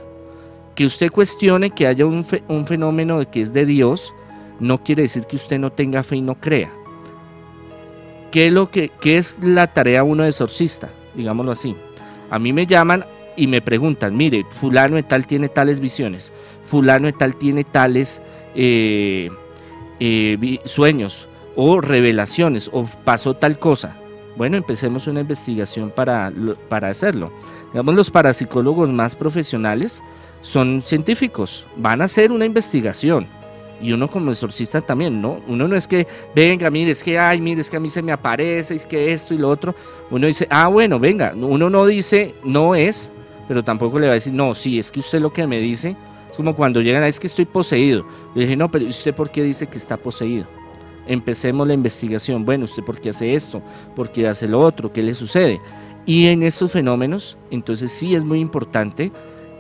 Que usted cuestione que haya un, fenómeno de que es de Dios, no quiere decir que usted no tenga fe y no crea. ¿Qué es, lo que, qué es la tarea uno de exorcista? Digámoslo así. A mí me llaman y me preguntan, mire, fulano de tal tiene tales visiones, fulano de tal tiene tales eh, eh, sueños o revelaciones o pasó tal cosa. Bueno, empecemos una investigación para, para hacerlo. Digamos, los parapsicólogos más profesionales son científicos, van a hacer una investigación. Y uno como exorcista también, ¿no? Uno no es que, venga, mire, es que, ay, mire, es que a mí se me aparece, es que esto y lo otro. Uno dice, ah, bueno, venga. Uno no dice, no es, pero tampoco le va a decir, no, sí, es que usted lo que me dice, es como cuando llegan, es que estoy poseído. Le dije, no, pero ¿usted por qué dice que está poseído? Empecemos la investigación. Bueno, ¿usted por qué hace esto? ¿Por qué hace lo otro? ¿Qué le sucede? Y en estos fenómenos, entonces sí es muy importante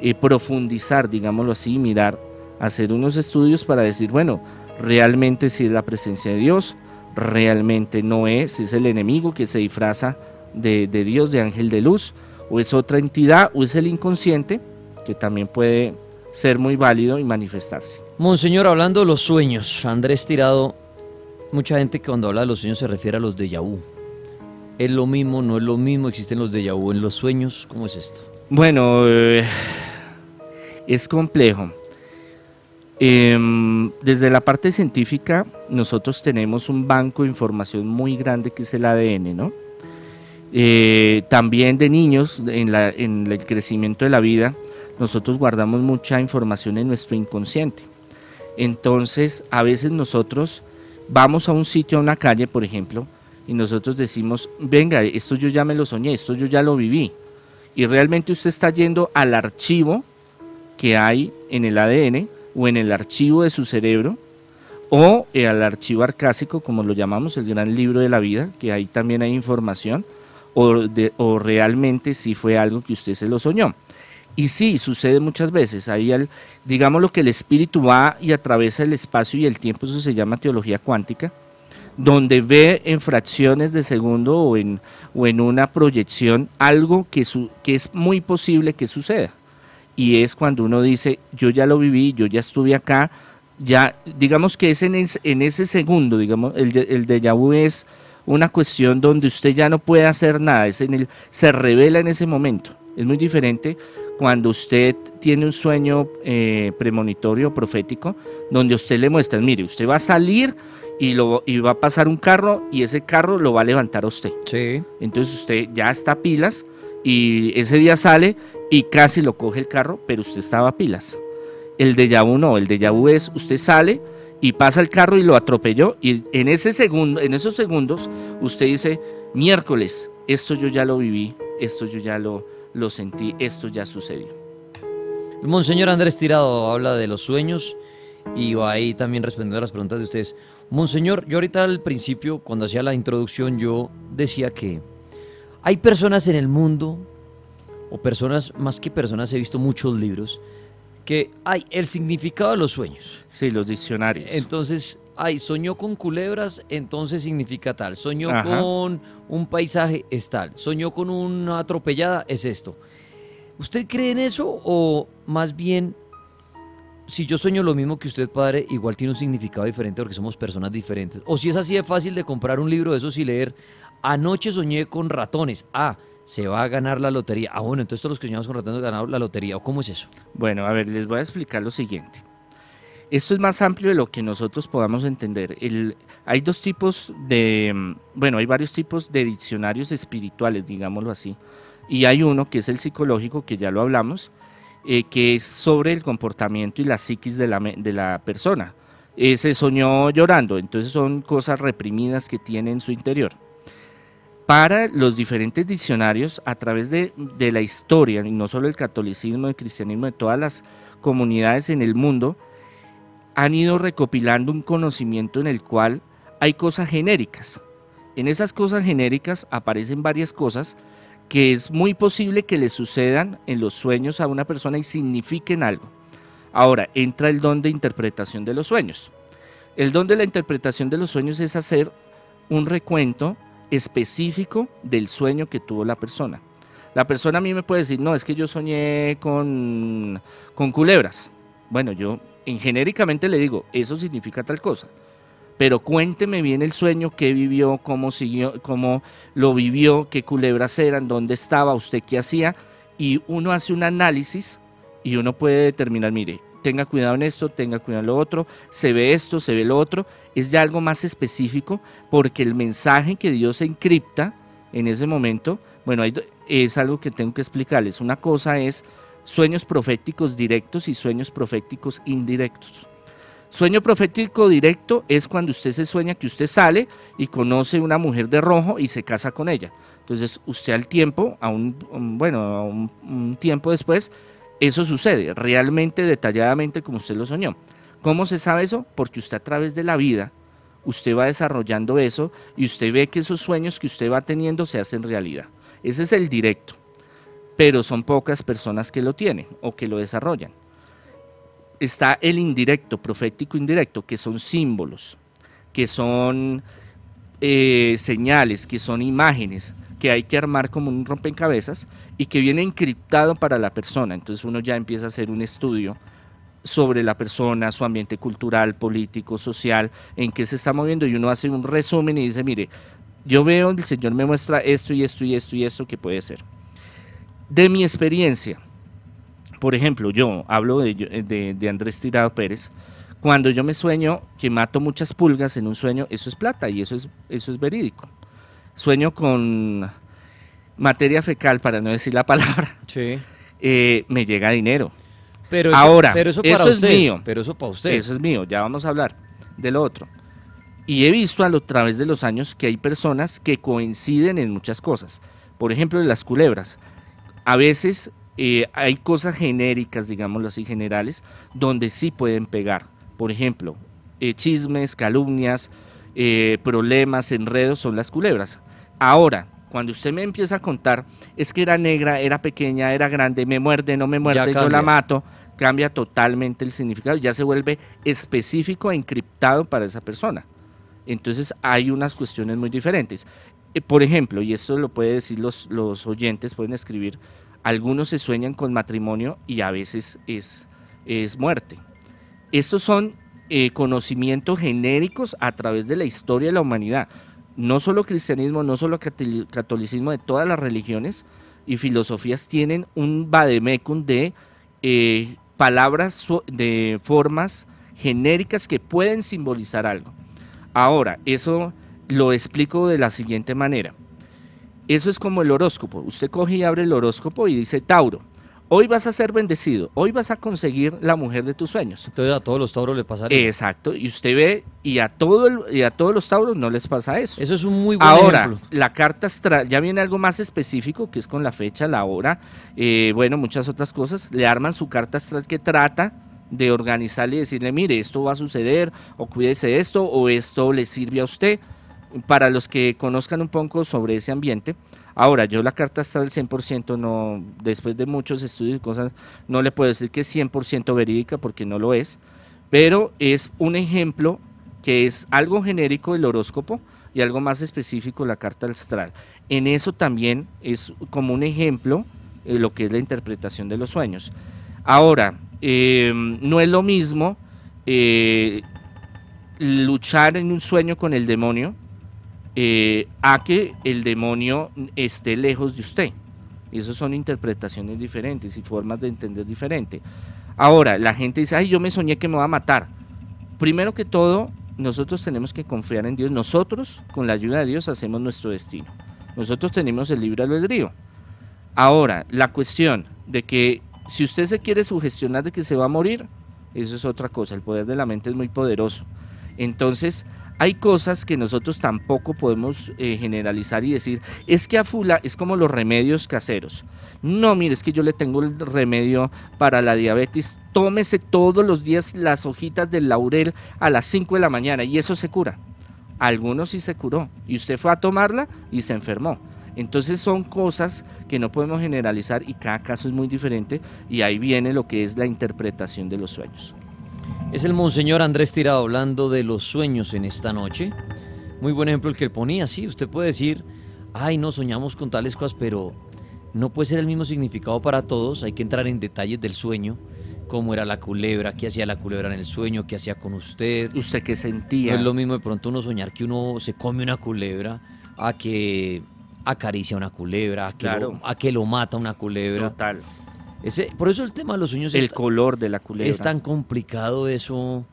eh, profundizar, digámoslo así, mirar, hacer unos estudios para decir, bueno, realmente si es la presencia de Dios, realmente no es, es el enemigo que se disfraza de, de Dios, de ángel de luz, o es otra entidad, o es el inconsciente, que también puede ser muy válido y manifestarse. Monseñor, hablando de los sueños, Andrés Tirado mucha gente que cuando habla de los sueños se refiere a los de vu. ¿Es lo mismo? ¿No es lo mismo? ¿Existen los de vu en los sueños? ¿Cómo es esto? Bueno, eh, es complejo. Em, desde la parte científica, nosotros tenemos un banco de información muy grande que es el ADN, ¿no? Eh, también de niños, en, en el crecimiento de la vida, nosotros guardamos mucha información en nuestro inconsciente. Entonces, a veces nosotros vamos a un sitio, a una calle, por ejemplo, y nosotros decimos, venga, esto yo ya me lo soñé, esto yo ya lo viví. Y realmente usted está yendo al archivo que hay en el ADN o en el archivo de su cerebro o al archivo arcásico, como lo llamamos, el gran libro de la vida, que ahí también hay información, o, realmente si fue algo que usted se lo soñó. Y sí, sucede muchas veces. Ahí, el, digamos lo que el espíritu va y atraviesa el espacio y el tiempo, eso se llama teología cuántica, donde ve en fracciones de segundo o en, o en una proyección algo que, su, que es muy posible que suceda. Y es cuando uno dice, yo ya lo viví, yo ya estuve acá, ya, digamos que es en, en ese segundo, digamos, el, el déjà vu es una cuestión donde usted ya no puede hacer nada, es en el, se revela en ese momento. Es muy diferente cuando usted tiene un sueño eh, premonitorio profético, donde usted le muestra, mire, usted va a salir y, lo, y va a pasar un carro y ese carro lo va a levantar a usted. Sí. Entonces usted ya está a pilas y ese día sale y casi lo coge el carro, pero usted estaba a pilas. El de vu no, el de vu es usted sale y pasa el carro y lo atropelló y en ese segundo, en esos segundos usted dice, miércoles, esto yo ya lo viví, esto yo ya lo lo sentí, esto ya sucedió. El Monseñor Andrés Tirado habla de los sueños y va ahí también respondiendo a las preguntas de ustedes. Monseñor, yo ahorita al principio, cuando hacía la introducción, yo decía que hay personas en el mundo, o personas, más que personas, he visto muchos libros, que hay el significado de los sueños. Sí, los diccionarios. Entonces, ay, soñó con culebras, entonces significa tal. Soñó con un paisaje, es tal. Soñó con una atropellada, es esto. ¿Usted cree en eso o más bien, si yo sueño lo mismo que usted, padre, igual tiene un significado diferente porque somos personas diferentes? O si es así de fácil de comprar un libro de esos y leer, anoche soñé con ratones. Ah, se va a ganar la lotería. Ah, bueno, entonces todos los que soñamos con ratones ganado la lotería. ¿O cómo es eso? Bueno, a ver, les voy a explicar lo siguiente. Esto es más amplio de lo que nosotros podamos entender. hay dos tipos de, bueno, hay varios tipos de diccionarios espirituales, digámoslo así. Y hay uno que es el psicológico, que ya lo hablamos, eh, que es sobre el comportamiento y la psiquis de la, de la persona. se soñó llorando, entonces son cosas reprimidas que tiene en su interior. Para los diferentes diccionarios, a través de, la historia, y no solo el catolicismo, el cristianismo, de todas las comunidades en el mundo, han ido recopilando un conocimiento en el cual hay cosas genéricas. En esas cosas genéricas aparecen varias cosas que es muy posible que le sucedan en los sueños a una persona y signifiquen algo. Ahora, entra el don de interpretación de los sueños. El don de la interpretación de los sueños es hacer un recuento específico del sueño que tuvo la persona. La persona a mí me puede decir, no, es que yo soñé con, con culebras. Bueno, yo en genéricamente le digo, eso significa tal cosa. Pero cuénteme bien el sueño, qué vivió, cómo siguió, cómo lo vivió, qué culebras eran, dónde estaba, usted qué hacía. Y uno hace un análisis y uno puede determinar, mire, tenga cuidado en esto, tenga cuidado en lo otro, se ve esto, se ve lo otro. Es ya algo más específico porque el mensaje que Dios encripta en ese momento, bueno, es algo que tengo que explicarles. Una cosa es sueños proféticos directos y sueños proféticos indirectos. Sueño profético directo es cuando usted se sueña que usted sale y conoce una mujer de rojo y se casa con ella. Entonces usted al tiempo, a un, bueno, a un, tiempo después, eso sucede realmente detalladamente como usted lo soñó. ¿Cómo se sabe eso? Porque usted a través de la vida, usted va desarrollando eso y usted ve que esos sueños que usted va teniendo se hacen realidad. Ese es el directo pero son pocas personas que lo tienen o que lo desarrollan. Está el indirecto, profético indirecto, que son símbolos, que son eh, señales, que son imágenes que hay que armar como un rompecabezas y que viene encriptado para la persona. Entonces uno ya empieza a hacer un estudio sobre la persona, su ambiente cultural, político, social, en qué se está moviendo y uno hace un resumen y dice, mire, yo veo, el Señor me muestra esto y esto y esto y esto que puede ser de mi experiencia, por ejemplo, yo hablo de, de, de Andrés Tirado Pérez, cuando yo me sueño que mato muchas pulgas en un sueño, eso es plata y eso es, eso es verídico. Sueño con materia fecal, para no decir la palabra, Sí. eh, me llega dinero. Pero eso, Ahora, pero eso, para eso es mío. Pero eso para usted. Eso es mío, ya vamos a hablar de lo otro. Y he visto a lo través de los años que hay personas que coinciden en muchas cosas. Por ejemplo, en las culebras. A veces eh, hay cosas genéricas, digámoslo así, generales, donde sí pueden pegar. Por ejemplo, eh, chismes, calumnias, eh, problemas, enredos son las culebras. Ahora, cuando usted me empieza a contar, es que era negra, era pequeña, era grande, me muerde, no me muerde, yo la mato, cambia totalmente el significado, ya se vuelve específico e encriptado para esa persona. Entonces hay unas cuestiones muy diferentes. Eh, por ejemplo, y esto lo pueden decir los, los oyentes, pueden escribir, algunos se sueñan con matrimonio y a veces es, es muerte. Estos son eh, conocimientos genéricos a través de la historia de la humanidad. No solo cristianismo, no solo catoli- catolicismo, de todas las religiones y filosofías tienen un vademecum de eh, palabras, de formas genéricas que pueden simbolizar algo. Ahora, eso lo explico de la siguiente manera. Eso es como el horóscopo. Usted coge y abre el horóscopo y dice, Tauro, hoy vas a ser bendecido, hoy vas a conseguir la mujer de tus sueños. Entonces a todos los tauros les pasaría. Exacto, y usted ve, y a, todo el- y a todos los tauros no les pasa eso. Eso es un muy buen Ahora, ejemplo. la carta astral, ya viene algo más específico, que es con la fecha, la hora, eh, bueno, muchas otras cosas. Le arman su carta astral que trata de organizarle y decirle, mire, esto va a suceder, o cuídese de esto, o esto le sirve a usted. Para los que conozcan un poco sobre ese ambiente. Ahora, yo la carta astral 100% no, después de muchos estudios y cosas, no le puedo decir que es 100% verídica porque no lo es, pero es un ejemplo que es algo genérico del horóscopo y algo más específico la carta astral. En eso también es como un ejemplo eh, lo que es la interpretación de los sueños. Ahora, eh, no es lo mismo eh, luchar en un sueño con el demonio eh, a que el demonio esté lejos de usted. Eso son interpretaciones diferentes y formas de entender diferente. Ahora, la gente dice, ay, yo me soñé que me va a matar. Primero que todo, nosotros tenemos que confiar en Dios. Nosotros, con la ayuda de Dios, hacemos nuestro destino. Nosotros tenemos el libre albedrío. Ahora, la cuestión de que si usted se quiere sugestionar de que se va a morir, eso es otra cosa. El poder de la mente es muy poderoso. Entonces, hay cosas que nosotros tampoco podemos eh, generalizar y decir, es que a fula es como los remedios caseros. No, mire, es que yo le tengo el remedio para la diabetes. Tómese todos los días las hojitas del laurel a las 5 de la mañana y eso se cura. Algunos sí se curó y usted fue a tomarla y se enfermó. Entonces son cosas que no podemos generalizar y cada caso es muy diferente y ahí viene lo que es la interpretación de los sueños. Es el Monseñor Andrés Tirado hablando de los sueños en esta noche. Muy buen ejemplo el que él ponía, sí, usted puede decir, ay, no soñamos con tales cosas, pero no puede ser el mismo significado para todos, hay que entrar en detalles del sueño, cómo era la culebra, qué hacía la culebra en el sueño, qué hacía con usted. ¿Usted qué No sentía? es lo mismo de pronto uno soñar que uno se come una culebra, a que acaricia una culebra, a que, Claro. lo, a que lo mata una culebra. Total. Ese, por eso el tema de los sueños El es, color de la culebra. es tan complicado eso.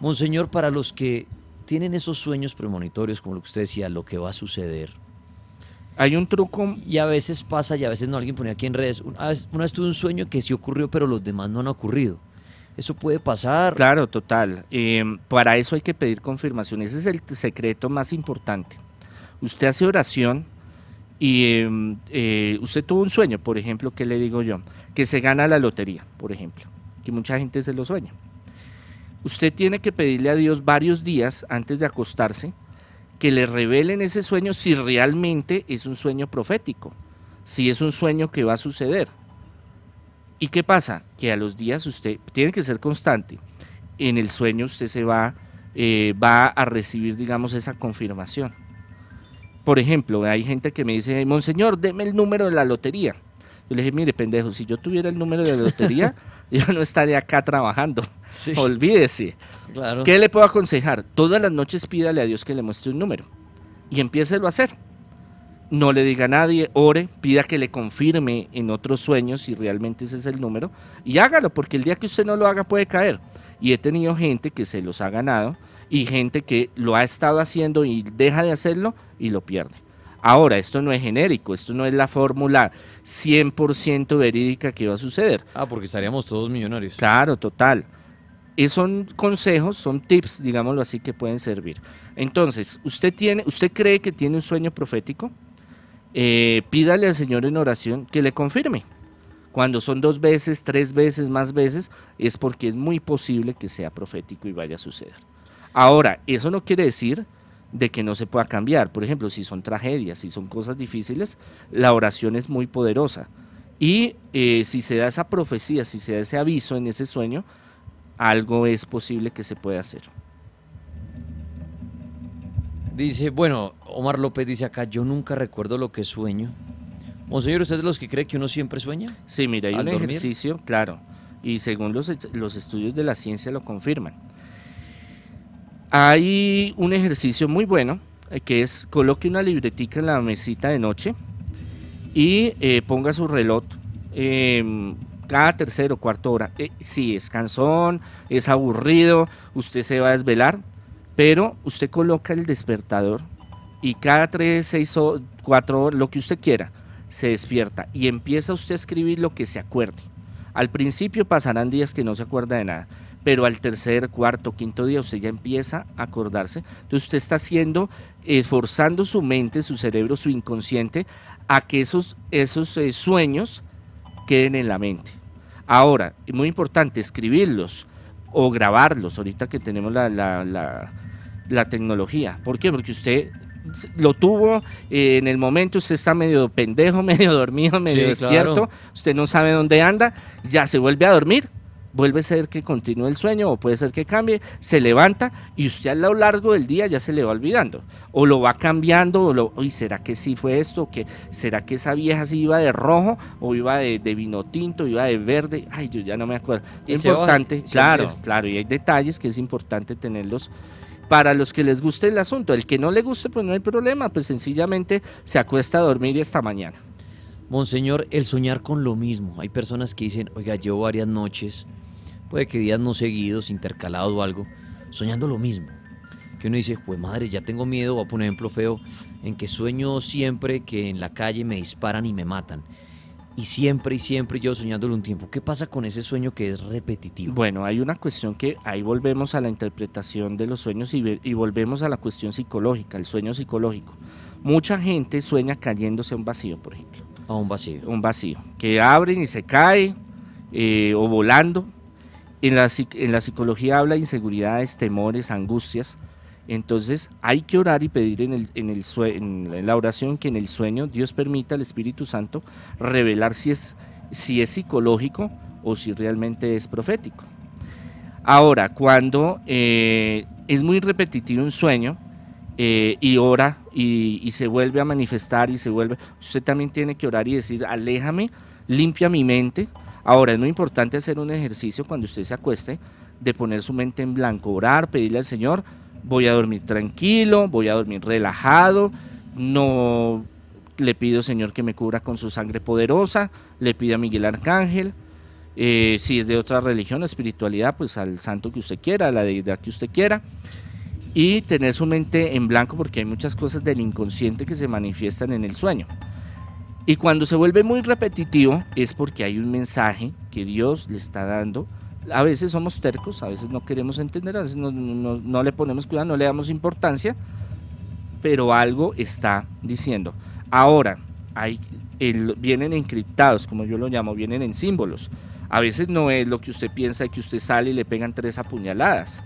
Monseñor, para los que tienen esos sueños premonitorios, como lo que usted decía, lo que va a suceder. Hay un truco Y a veces pasa y a veces no. Alguien ponía aquí en redes. Una vez, una vez tuve un sueño que sí ocurrió, pero los demás no han ocurrido. Eso puede pasar. Claro, total. Eh, para eso hay que pedir confirmación. Ese es el secreto más importante. Usted hace oración y eh, eh, usted tuvo un sueño, por ejemplo, ¿qué le digo yo? Que se gana la lotería, por ejemplo, que mucha gente se lo sueña. Usted tiene que pedirle a Dios varios días antes de acostarse que le revelen ese sueño si realmente es un sueño profético, si es un sueño que va a suceder. ¿Y qué pasa? Que a los días usted tiene que ser constante. En el sueño usted se va, eh, va a recibir, digamos, esa confirmación. Por ejemplo, hay gente que me dice, Monseñor, deme el número de la lotería. Yo le dije, mire, pendejo, si yo tuviera el número de la lotería, yo no estaría acá trabajando. Sí, Olvídese. claro. ¿Qué le puedo aconsejar? Todas las noches pídale a Dios que le muestre un número y empiécelo a hacer. no le diga a nadie, ore, pida que le confirme en otros sueños si realmente ese es el número y hágalo, porque el día que usted no lo haga puede caer. Y he tenido gente que se los ha ganado y gente que lo ha estado haciendo y deja de hacerlo y lo pierde. Ahora, esto no es genérico, esto no es la fórmula 100% verídica que va a suceder. Ah, porque estaríamos todos millonarios. Claro, total. Y son consejos, son tips, digámoslo así, que pueden servir. Entonces, usted tiene, usted cree que tiene un sueño profético, eh, pídale al Señor en oración que le confirme. Cuando son dos veces, tres veces, más veces, es porque es muy posible que sea profético y vaya a suceder. Ahora, eso no quiere decir de que no se pueda cambiar. Por ejemplo, si son tragedias, si son cosas difíciles, la oración es muy poderosa. Y eh, si se da esa profecía, si se da ese aviso en ese sueño, algo es posible que se pueda hacer. Dice, bueno, Omar López dice acá, yo nunca recuerdo lo que sueño. Monseñor, ¿usted es de los que cree que uno siempre sueña? Sí, mira, hay un ejercicio, claro, y según los, los estudios de la ciencia lo confirman. Hay un ejercicio muy bueno eh, que es coloque una libretica en la mesita de noche y eh, ponga su reloj em, cada tercero o hora. Eh, si es cansón, es aburrido, usted se va a desvelar, pero usted coloca el despertador y cada tres, seis o cuatro horas, lo que usted quiera, se despierta y empieza usted a escribir lo que se acuerde. Al principio pasarán días que no se acuerda de nada, pero al tercer, cuarto, quinto día usted ya empieza a acordarse. Entonces usted está haciendo, esforzando su mente, su cerebro, su inconsciente, a que esos, esos eh, sueños queden en la mente. Ahora, muy importante escribirlos o grabarlos, ahorita que tenemos la, la, tecnología. ¿Por qué? Porque usted lo tuvo eh, en el momento, usted está medio pendejo, medio dormido, medio despierto, usted no sabe dónde anda, ya se vuelve a dormir vuelve a ser que continúe el sueño o puede ser que cambie, se levanta y usted a lo largo del día ya se le va olvidando. O lo va cambiando, o lo, ¿será que sí fue esto? que ¿Será que esa vieja sí iba de rojo o iba de, vino tinto, iba de verde? Ay, yo ya no me acuerdo. Es importante, claro, claro, y hay detalles que es importante tenerlos para los que les guste el asunto. El que no le guste, pues no hay problema, pues sencillamente se acuesta a dormir y hasta mañana. Monseñor, el soñar con lo mismo. Hay personas que dicen, oiga, llevo varias noches puede que días no seguidos, intercalados o algo, soñando lo mismo. Que uno dice, jue madre, ya tengo miedo, voy a poner ejemplo feo, en que sueño siempre que en la calle me disparan y me matan. Y siempre y siempre yo soñándolo un tiempo. ¿Qué pasa con ese sueño que es repetitivo? Bueno, hay una cuestión que ahí volvemos a la interpretación de los sueños y, y volvemos a la cuestión psicológica, el sueño psicológico. Mucha gente sueña cayéndose a un vacío, por ejemplo. A un vacío. Un vacío. Que abren y se cae, eh, o volando. En la, psicología habla de inseguridades, temores, angustias. Entonces hay que orar y pedir en, el, en, el en la oración que en el sueño Dios permita al Espíritu Santo revelar si es, si es psicológico o si realmente es profético. Ahora, cuando eh, es muy repetitivo un sueño eh, y ora y, y, se vuelve a manifestar y se vuelve, usted también tiene que orar y decir, aléjame, limpia mi mente, Ahora, es muy importante hacer un ejercicio cuando usted se acueste de poner su mente en blanco, orar, pedirle al Señor, voy a dormir tranquilo, voy a dormir relajado, no le pido Señor que me cubra con su sangre poderosa, le pido a Miguel Arcángel, eh, si es de otra religión, espiritualidad, pues al santo que usted quiera, a la deidad que usted quiera, y tener su mente en blanco porque hay muchas cosas del inconsciente que se manifiestan en el sueño. Y cuando se vuelve muy repetitivo es porque hay un mensaje que Dios le está dando. A veces somos tercos, a veces no queremos entender, a veces no, le ponemos cuidado, no le damos importancia, pero algo está diciendo. Ahora, vienen encriptados, como yo lo llamo, vienen en símbolos. A veces no es lo que usted piensa que usted sale y le pegan tres apuñaladas.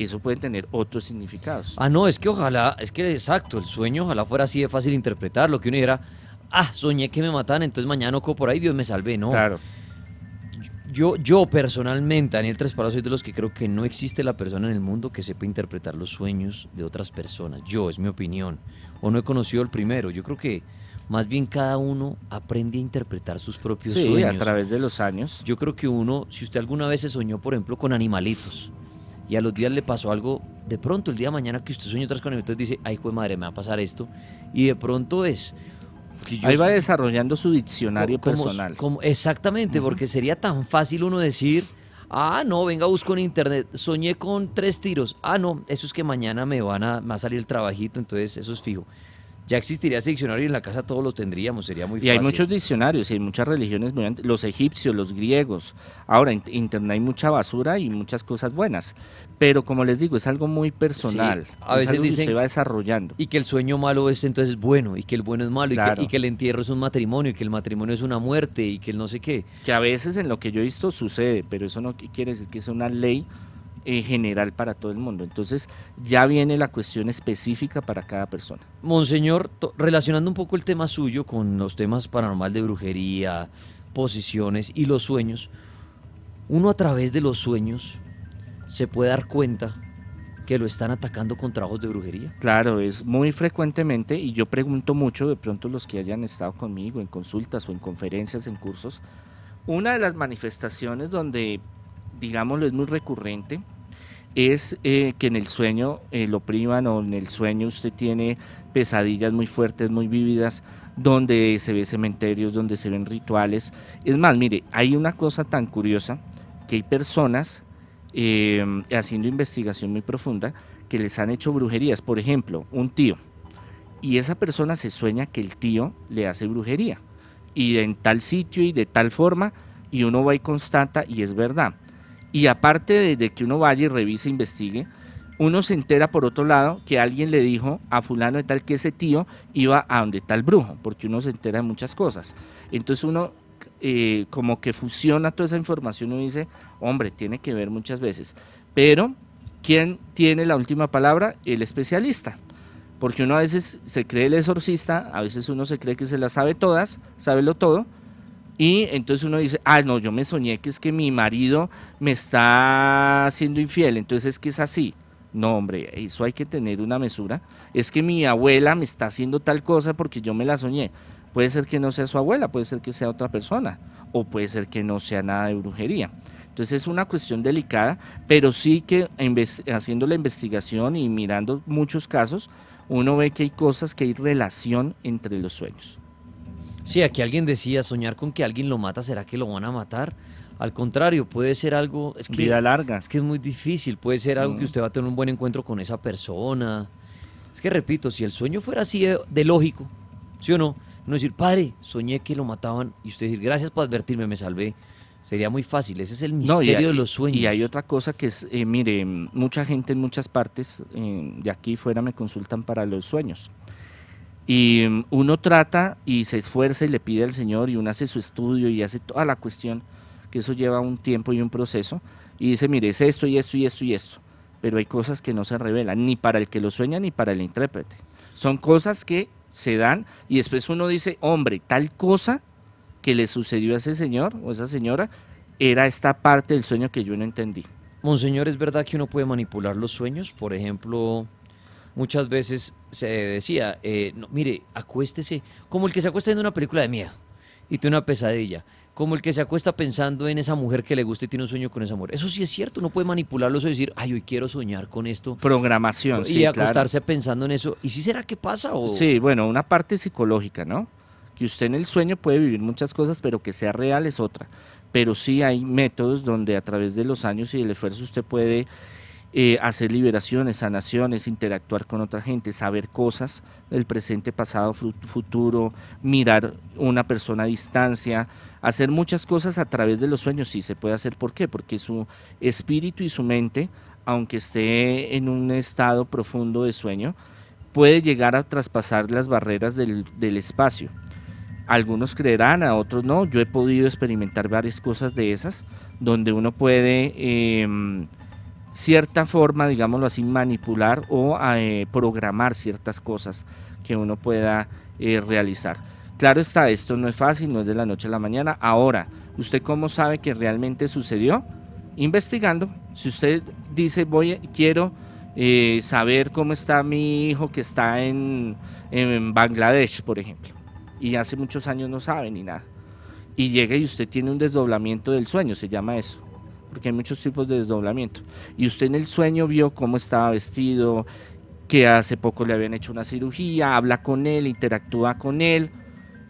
Eso puede tener otros significados. Ah, no, es que ojalá, es que exacto, el sueño ojalá fuera así de fácil interpretar, lo que uno dijera, ah, soñé que me mataban, entonces mañana no por ahí, Dios me salvé, no. Claro. Yo, yo personalmente, Daniel Tresparo, soy de los que creo que no existe la persona en el mundo que sepa interpretar los sueños de otras personas. Yo, es mi opinión. O no he conocido el primero. Yo creo que más bien cada uno aprende a interpretar sus propios sí, sueños. a través de los años. Yo creo que uno, si usted alguna vez se soñó, por ejemplo, con animalitos, y a los días le pasó algo de pronto el día de mañana que usted sueña otras cosas, entonces dice, ay, de madre, me va a pasar esto. Y de pronto es... Ahí va desarrollando su diccionario personal. Como, exactamente, porque sería tan fácil uno decir, ah, no, venga, busco en internet, soñé con tres tiros. Ah, no, eso es que mañana me van a, me va a salir el trabajito, entonces eso es fijo ya existiría ese diccionario y en la casa todos los tendríamos, sería muy fácil. Y hay muchos diccionarios y hay muchas religiones, los egipcios, los griegos. Ahora, en Internet hay mucha basura y muchas cosas buenas, pero como les digo, es algo muy personal. a veces dicen, que se va desarrollando. Y que el sueño malo es entonces bueno, y que el bueno es malo, y, que, y, que, el entierro es un matrimonio, y que el matrimonio es una muerte, y que el no sé qué. Que a veces en lo que yo he visto sucede, pero eso no quiere decir que sea una ley en general para todo el mundo. Entonces ya viene la cuestión específica para cada persona. Monseñor, relacionando un poco el tema suyo con los temas paranormal de brujería, posiciones y los sueños, uno a través de los sueños se puede dar cuenta que lo están atacando con trabajos de brujería. Claro, es muy frecuentemente y yo pregunto mucho, de pronto los que hayan estado conmigo en consultas o en conferencias, en cursos, una de las manifestaciones donde digámoslo, es muy recurrente, es eh, que en el sueño eh, lo privan o en el sueño usted tiene pesadillas muy fuertes, muy vívidas, donde se ve cementerios, donde se ven rituales. Es más, mire, hay una cosa tan curiosa que hay personas eh, haciendo investigación muy profunda que les han hecho brujerías. Por ejemplo, un tío. Y esa persona se sueña que el tío le hace brujería. Y en tal sitio y de tal forma. Y uno va y constata y es verdad. Y aparte de, que uno vaya y revise, investigue, uno se entera por otro lado que alguien le dijo a fulano de tal que ese tío iba a donde tal brujo, porque uno se entera de muchas cosas. Entonces uno eh, como que fusiona toda esa información y dice, hombre, tiene que ver muchas veces. Pero, ¿quién tiene la última palabra? El especialista. Porque uno a veces se cree el exorcista, a veces uno se cree que se las sabe todas, sabe lo todo, y entonces uno dice, ah, no, yo me soñé que es que mi marido me está siendo infiel, entonces es que es así. No, hombre, eso hay que tener una mesura. Es que mi abuela me está haciendo tal cosa porque yo me la soñé. Puede ser que no sea su abuela, puede ser que sea otra persona, o puede ser que no sea nada de brujería. Entonces es una cuestión delicada, pero sí que haciendo la investigación y mirando muchos casos, uno ve que hay cosas, que hay relación entre los sueños. Sí, aquí alguien decía, soñar con que alguien lo mata, ¿será que lo van a matar? Al contrario, puede ser algo... Es que, Vida larga. Es que es muy difícil, puede ser algo que mm. usted va a tener un buen encuentro con esa persona. Es que repito, si el sueño fuera así de, lógico, ¿sí o no? No decir, padre, soñé que lo mataban y usted decir, gracias por advertirme, me salvé. Sería muy fácil, ese es el misterio de los sueños. Y hay otra cosa que es, eh, mire, mucha gente en muchas partes eh, de aquí fuera me consultan para los sueños. Y mm, uno trata y se esfuerza y le pide al Señor y uno hace su estudio y hace toda la cuestión, que eso lleva un tiempo y un proceso, y dice, mire, es esto y esto y esto y esto. Pero hay cosas que no se revelan, ni para el que lo sueña ni para el intérprete. Son cosas que se dan y después uno dice, hombre, tal cosa que le sucedió a ese señor o esa señora era esta parte del sueño que yo no entendí. Monseñor, ¿es verdad que uno puede manipular los sueños? Por ejemplo, muchas veces se decía, eh, no, mire, acuéstese, como el que se acuesta viendo una película de miedo y tiene una pesadilla, como el que se acuesta pensando en esa mujer que le gusta y tiene un sueño con esa mujer. Eso sí es cierto, no puede manipularlo eso y decir, ay, hoy quiero soñar con esto. Programación, y acostarse pensando en eso. ¿Y si será que pasa? O... Sí, bueno, una parte psicológica, ¿no? Que usted en el sueño puede vivir muchas cosas, pero que sea real es otra. Pero sí hay métodos donde a través de los años y el esfuerzo usted puede eh, hacer liberaciones, sanaciones, interactuar con otra gente, saber cosas del presente, pasado, futuro, mirar una persona a distancia, hacer muchas cosas a través de los sueños. Sí se puede hacer. ¿Por qué? Porque su espíritu y su mente, aunque esté en un estado profundo de sueño, puede llegar a traspasar las barreras del, espacio. Algunos creerán, a otros no. Yo he podido experimentar varias cosas de esas, donde uno puede... Em, cierta forma, digámoslo así, manipular o eh, programar ciertas cosas que uno pueda eh, realizar. Claro está, esto no es fácil, no es de la noche a la mañana. Ahora, ¿usted cómo sabe que realmente sucedió? Investigando. Si usted dice, voy, quiero eh, saber cómo está mi hijo que está en, en Bangladesh, por ejemplo, y hace muchos años no sabe ni nada, y llega y usted tiene un desdoblamiento del sueño, se llama eso porque hay muchos tipos de desdoblamiento. Y usted en el sueño vio cómo estaba vestido, que hace poco le habían hecho una cirugía, habla con él, interactúa con él,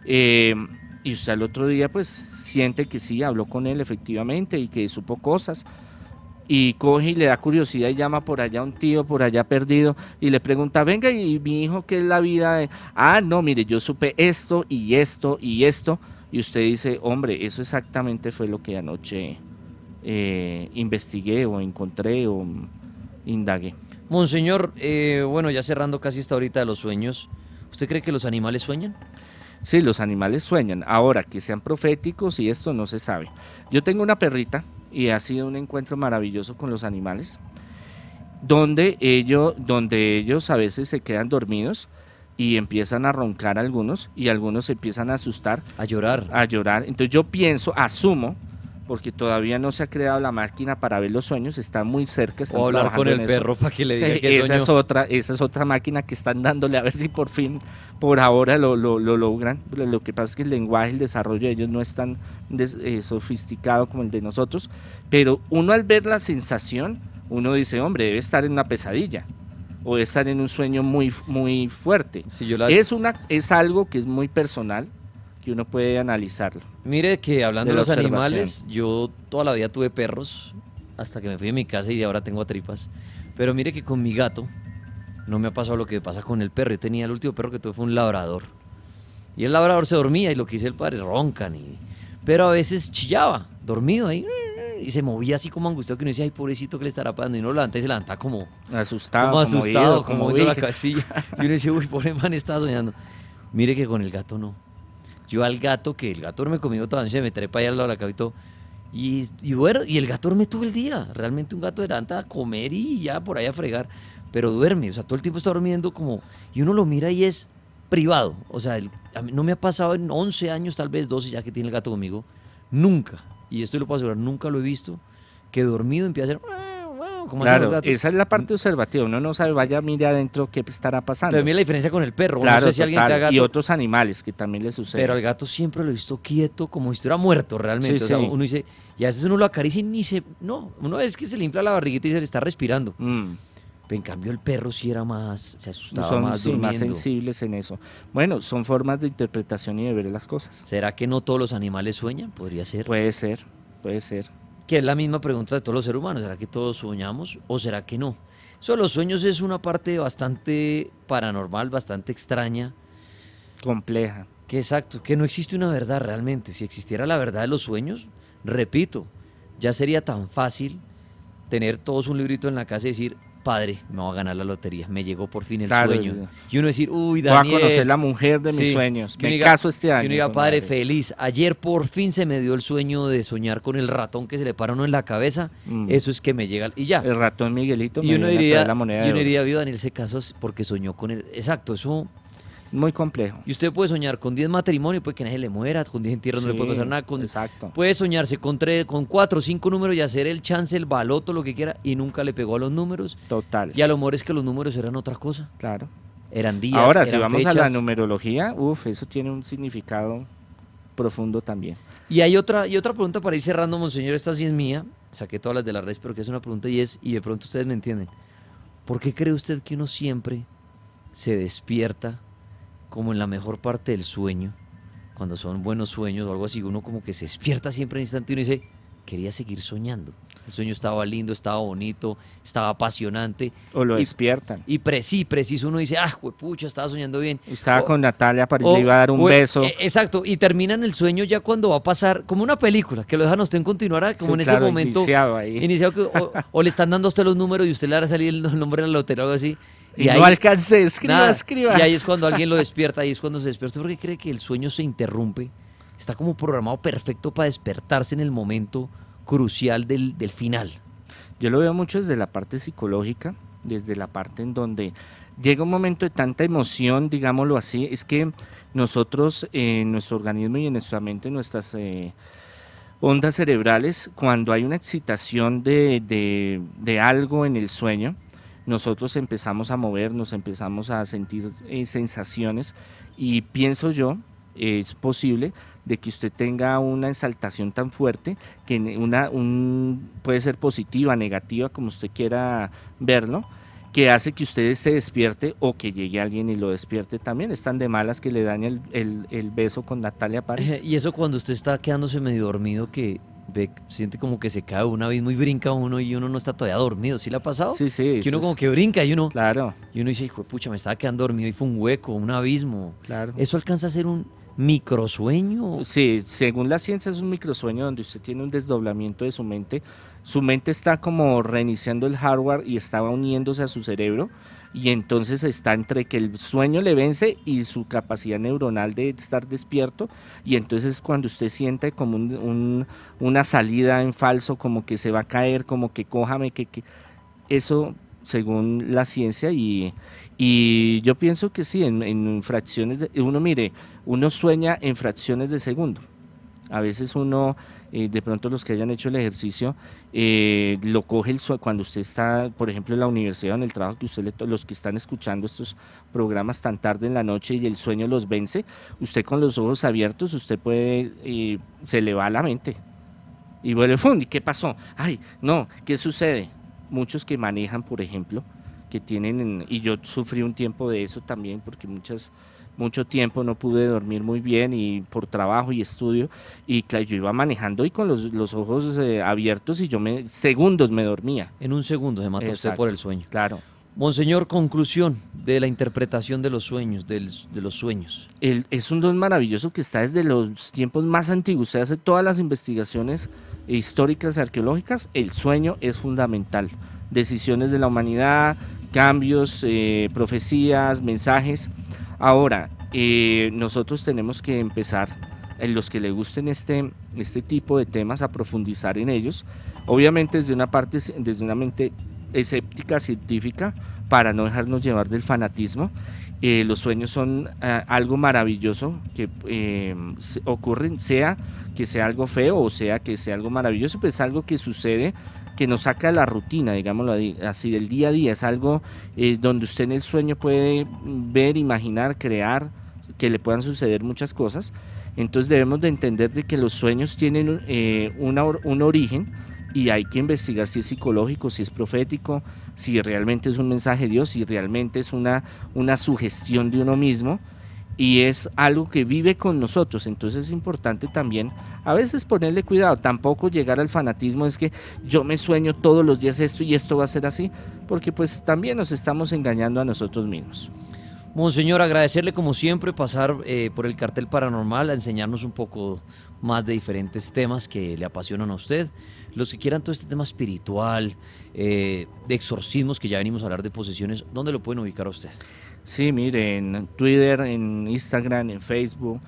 eh, y usted al otro día pues siente que sí, habló con él efectivamente y que supo cosas, y coge y le da curiosidad y llama por allá a un tío por allá perdido y le pregunta, venga, y mi hijo, ¿qué es la vida? Ah, no, mire, yo supe esto y esto y esto, y usted dice, hombre, eso exactamente fue lo que anoche eh, investigué o encontré o indagué. Monseñor, eh, bueno, ya cerrando casi esta horita de los sueños, ¿usted cree que los animales sueñan? Sí, los animales sueñan. Ahora, que sean proféticos y esto no se sabe. Yo tengo una perrita y ha sido un encuentro maravilloso con los animales, donde ellos, donde ellos a veces se quedan dormidos y empiezan a roncar algunos y algunos se empiezan a asustar. A llorar. A llorar. Entonces yo pienso, asumo, porque todavía no se ha creado la máquina para ver los sueños, está muy cerca. O hablar con el perro para que le diga que esa es otra, esa es otra máquina que están dándole a ver si por fin, por ahora lo, lo, logran. Lo que pasa es que el lenguaje, el desarrollo de ellos no es tan eh, sofisticado como el de nosotros, pero uno al ver la sensación, uno dice, hombre, debe estar en una pesadilla o debe estar en un sueño muy, muy fuerte. Si yo es, una, es algo que es muy personal que uno puede analizarlo. Mire que hablando de, los animales, yo toda la vida tuve perros, hasta que me fui de mi casa y ahora tengo tripas. Pero mire que con mi gato no me ha pasado lo que pasa con el perro. Yo tenía el último perro que tuve fue un labrador. Y el labrador se dormía y lo que hice el padre, roncan. Y... Pero a veces chillaba, dormido ahí. Y se movía así como angustiado que uno decía, ay, pobrecito, ¿qué le estará pasando? Y uno lo levanta y se levanta como... Asustado. Como asustado, como, como la casilla. Y uno decía, uy, pobre man, estaba soñando. Mire que con el gato no. Yo al gato, que el gato me comió toda noche, me trepa allá al lado de la cama y todo. Y, y el gato duerme todo el día. Realmente un gato levanta a comer y ya por ahí a fregar. Pero duerme, o sea, todo el tiempo está durmiendo como... Y uno lo mira y es privado. O sea, no me ha pasado en 11 años, tal vez 12 ya que tiene el gato conmigo. Nunca. Y esto lo puedo asegurar, nunca lo he visto. Que dormido empieza a hacer claro, esa es la parte observativa. Uno no sabe, vaya, mire adentro qué estará pasando. Pero mira la diferencia con el perro. Claro, si alguien Y otros animales que también le sucede. Pero al gato siempre lo he visto quieto, como si estuviera muerto realmente. o sea, uno dice, y a veces uno lo acaricia y ni se. No, uno es que se le infla la barriguita y se le está respirando. Mm. Pero en cambio el perro sí era más, se asustaba más sí, más sensibles en eso. Bueno, son formas de interpretación y de ver las cosas. ¿Será que no todos los animales sueñan? Podría ser. Puede ser, puede ser que es la misma pregunta de todos los seres humanos. ¿Será que todos soñamos o será que no? Eso los sueños es una parte bastante paranormal, bastante extraña. Compleja. Que exacto, que no existe una verdad realmente. Si existiera la verdad de los sueños, repito, ya sería tan fácil tener todos un librito en la casa y decir, padre, me voy a ganar la lotería, me llegó por fin el sueño. Y uno decir, uy, Daniel. Voy a conocer la mujer de mis sueños, me caso este año. Y uno diga, padre, feliz, ayer por fin se me dio el sueño de soñar con el ratón que se le para uno en la cabeza, mm. eso es que me llega, y ya. El ratón Miguelito y uno diría, la moneda y uno diría, vio Daniel ese caso porque soñó con él, exacto, eso muy complejo. Y usted puede soñar con 10 matrimonios, puede que nadie le muera, con 10 entierros no le puede pasar nada. Con, exacto. Puede soñarse con, tres, con 4 o 5 números y hacer el chance, el baloto, lo que quiera, y nunca le pegó a los números. Total. Y a lo mejor es que los números eran otra cosa. Claro. Eran días. Ahora, si vamos a la numerología, uff, eso tiene un significado profundo también. Y hay otra, y otra pregunta para ir cerrando, monseñor, esta sí es mía. Saqué todas las de la red, pero que es una pregunta y es, y de pronto ustedes me entienden. ¿Por qué cree usted que uno siempre se despierta como en la mejor parte del sueño, cuando son buenos sueños o algo así, uno como que se despierta siempre en instante y uno dice, quería seguir soñando. El sueño estaba lindo, estaba bonito, estaba apasionante. O lo despiertan. Y sí, preciso, uno dice, ah, pucha, estaba soñando bien. Estaba con Natalia, para le iba a dar un beso. E, exacto, y terminan el sueño ya cuando va a pasar, como una película, que lo dejan a usted en continuar, como en ese momento. Iniciado ahí. Iniciado o, le están dando a usted los números y usted le hará salir el nombre de la lotería o algo así. Y, no alcancé, escriba, escriba. Y ahí es cuando alguien lo despierta, ahí es cuando se despierta. porque cree que el sueño se interrumpe? Está como programado perfecto para despertarse en el momento crucial del, del final. Yo lo veo mucho desde la parte psicológica, desde la parte en donde llega un momento de tanta emoción, digámoslo así, es que nosotros en nuestro organismo y en nuestra mente, nuestras eh, ondas cerebrales, cuando hay una excitación de, de, de, algo en el sueño, nosotros empezamos a movernos, empezamos a sentir eh, sensaciones y pienso yo es posible de que usted tenga una exaltación tan fuerte que una un, puede ser positiva, negativa, como usted quiera verlo, que hace que usted se despierte o que llegue alguien y lo despierte también. Están de malas que le daña el, el, beso con Natalia Párez. Y eso cuando usted está quedándose medio dormido que ve, siente como que se cae una vez muy brinca uno y uno no está todavía dormido. ¿Sí le ha pasado? Sí, sí. Que uno como que brinca y uno... Claro. Y uno dice, hijo pucha, me estaba quedando dormido y fue un hueco, un abismo. Claro. Eso alcanza a ser un microsueño. Sí, según la ciencia es un microsueño donde usted tiene un desdoblamiento de su mente. Su mente está como reiniciando el hardware y estaba uniéndose a su cerebro y entonces está entre que el sueño le vence y su capacidad neuronal de estar despierto y entonces cuando usted siente como una salida en falso, como que se va a caer, como que cójame, que, que eso según la ciencia y, y yo pienso que sí, en, fracciones, de, uno mire, uno sueña en fracciones de segundo. A veces uno, eh, de pronto los que hayan hecho el ejercicio, eh, lo coge el sueño, cuando usted está, por ejemplo, en la universidad o en el trabajo, que usted los que están escuchando estos programas tan tarde en la noche y el sueño los vence, usted con los ojos abiertos, usted puede, eh, se le va a la mente. Y vuelve, ¿y qué pasó? Ay, no, ¿qué sucede? Muchos que manejan, por ejemplo, que tienen, y yo sufrí un tiempo de eso también, porque muchas, mucho tiempo no pude dormir muy bien y por trabajo y estudio, y claro, yo iba manejando y con los, los ojos eh, abiertos y yo me, segundos me dormía. En un segundo se mató usted por el sueño. Claro. Monseñor, conclusión de la interpretación de los sueños, de los sueños. El, es un don maravilloso que está desde los tiempos más antiguos. Se hace todas las investigaciones históricas y arqueológicas. El sueño es fundamental. Decisiones de la humanidad, cambios, eh, profecías, mensajes. Ahora, eh, nosotros tenemos que empezar, en los que le gusten este, este tipo de temas, a profundizar en ellos. Obviamente desde una parte, desde una mente escéptica, científica, para no dejarnos llevar del fanatismo. Eh, los sueños son algo maravilloso que ocurren, sea que sea algo feo o sea que sea algo maravilloso, pues es algo que sucede que nos saca de la rutina, digámoslo así, del día a día. Es algo eh, donde usted en el sueño puede ver, imaginar, crear, que le puedan suceder muchas cosas. Entonces debemos de entender de que los sueños tienen eh, un origen y hay que investigar si es psicológico, si es profético, si realmente es un mensaje de Dios, si realmente es una, una sugestión de uno mismo y es algo que vive con nosotros. Entonces es importante también a veces ponerle cuidado, tampoco llegar al fanatismo es que yo me sueño todos los días esto y esto va a ser así, porque pues también nos estamos engañando a nosotros mismos. Monseñor, agradecerle como siempre pasar eh, por el cartel paranormal a enseñarnos un poco más de diferentes temas que le apasionan a usted. Los que quieran todo este tema espiritual, eh, de exorcismos, que ya venimos a hablar de posesiones, ¿dónde lo pueden ubicar a usted? Sí, mire, en Twitter, en Instagram, en Facebook,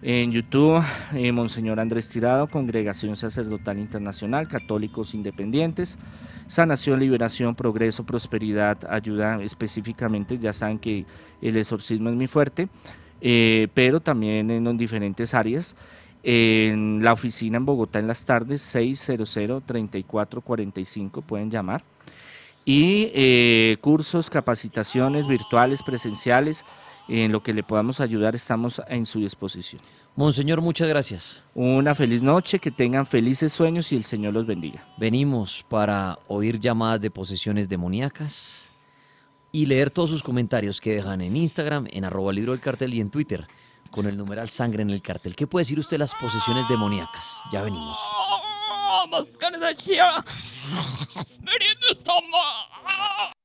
en YouTube, eh, Monseñor Andrés Tirado, Congregación Sacerdotal Internacional, Católicos Independientes, Sanación, Liberación, Progreso, Prosperidad, Ayuda específicamente, ya saben que el exorcismo es muy fuerte, eh, pero también en diferentes áreas. En la oficina en Bogotá en las tardes, 600-3445, pueden llamar y eh, cursos, capacitaciones virtuales, presenciales, en lo que le podamos ayudar estamos en su disposición. Monseñor, muchas gracias. Una feliz noche, que tengan felices sueños y el Señor los bendiga. Venimos para oír llamadas de posesiones demoníacas y leer todos sus comentarios que dejan en Instagram, en arroba libro del cartel y en Twitter con el numeral sangre en el cartel. ¿Qué puede decir usted de las posesiones demoníacas? Ya venimos. 様、疲れた日や。スプリング様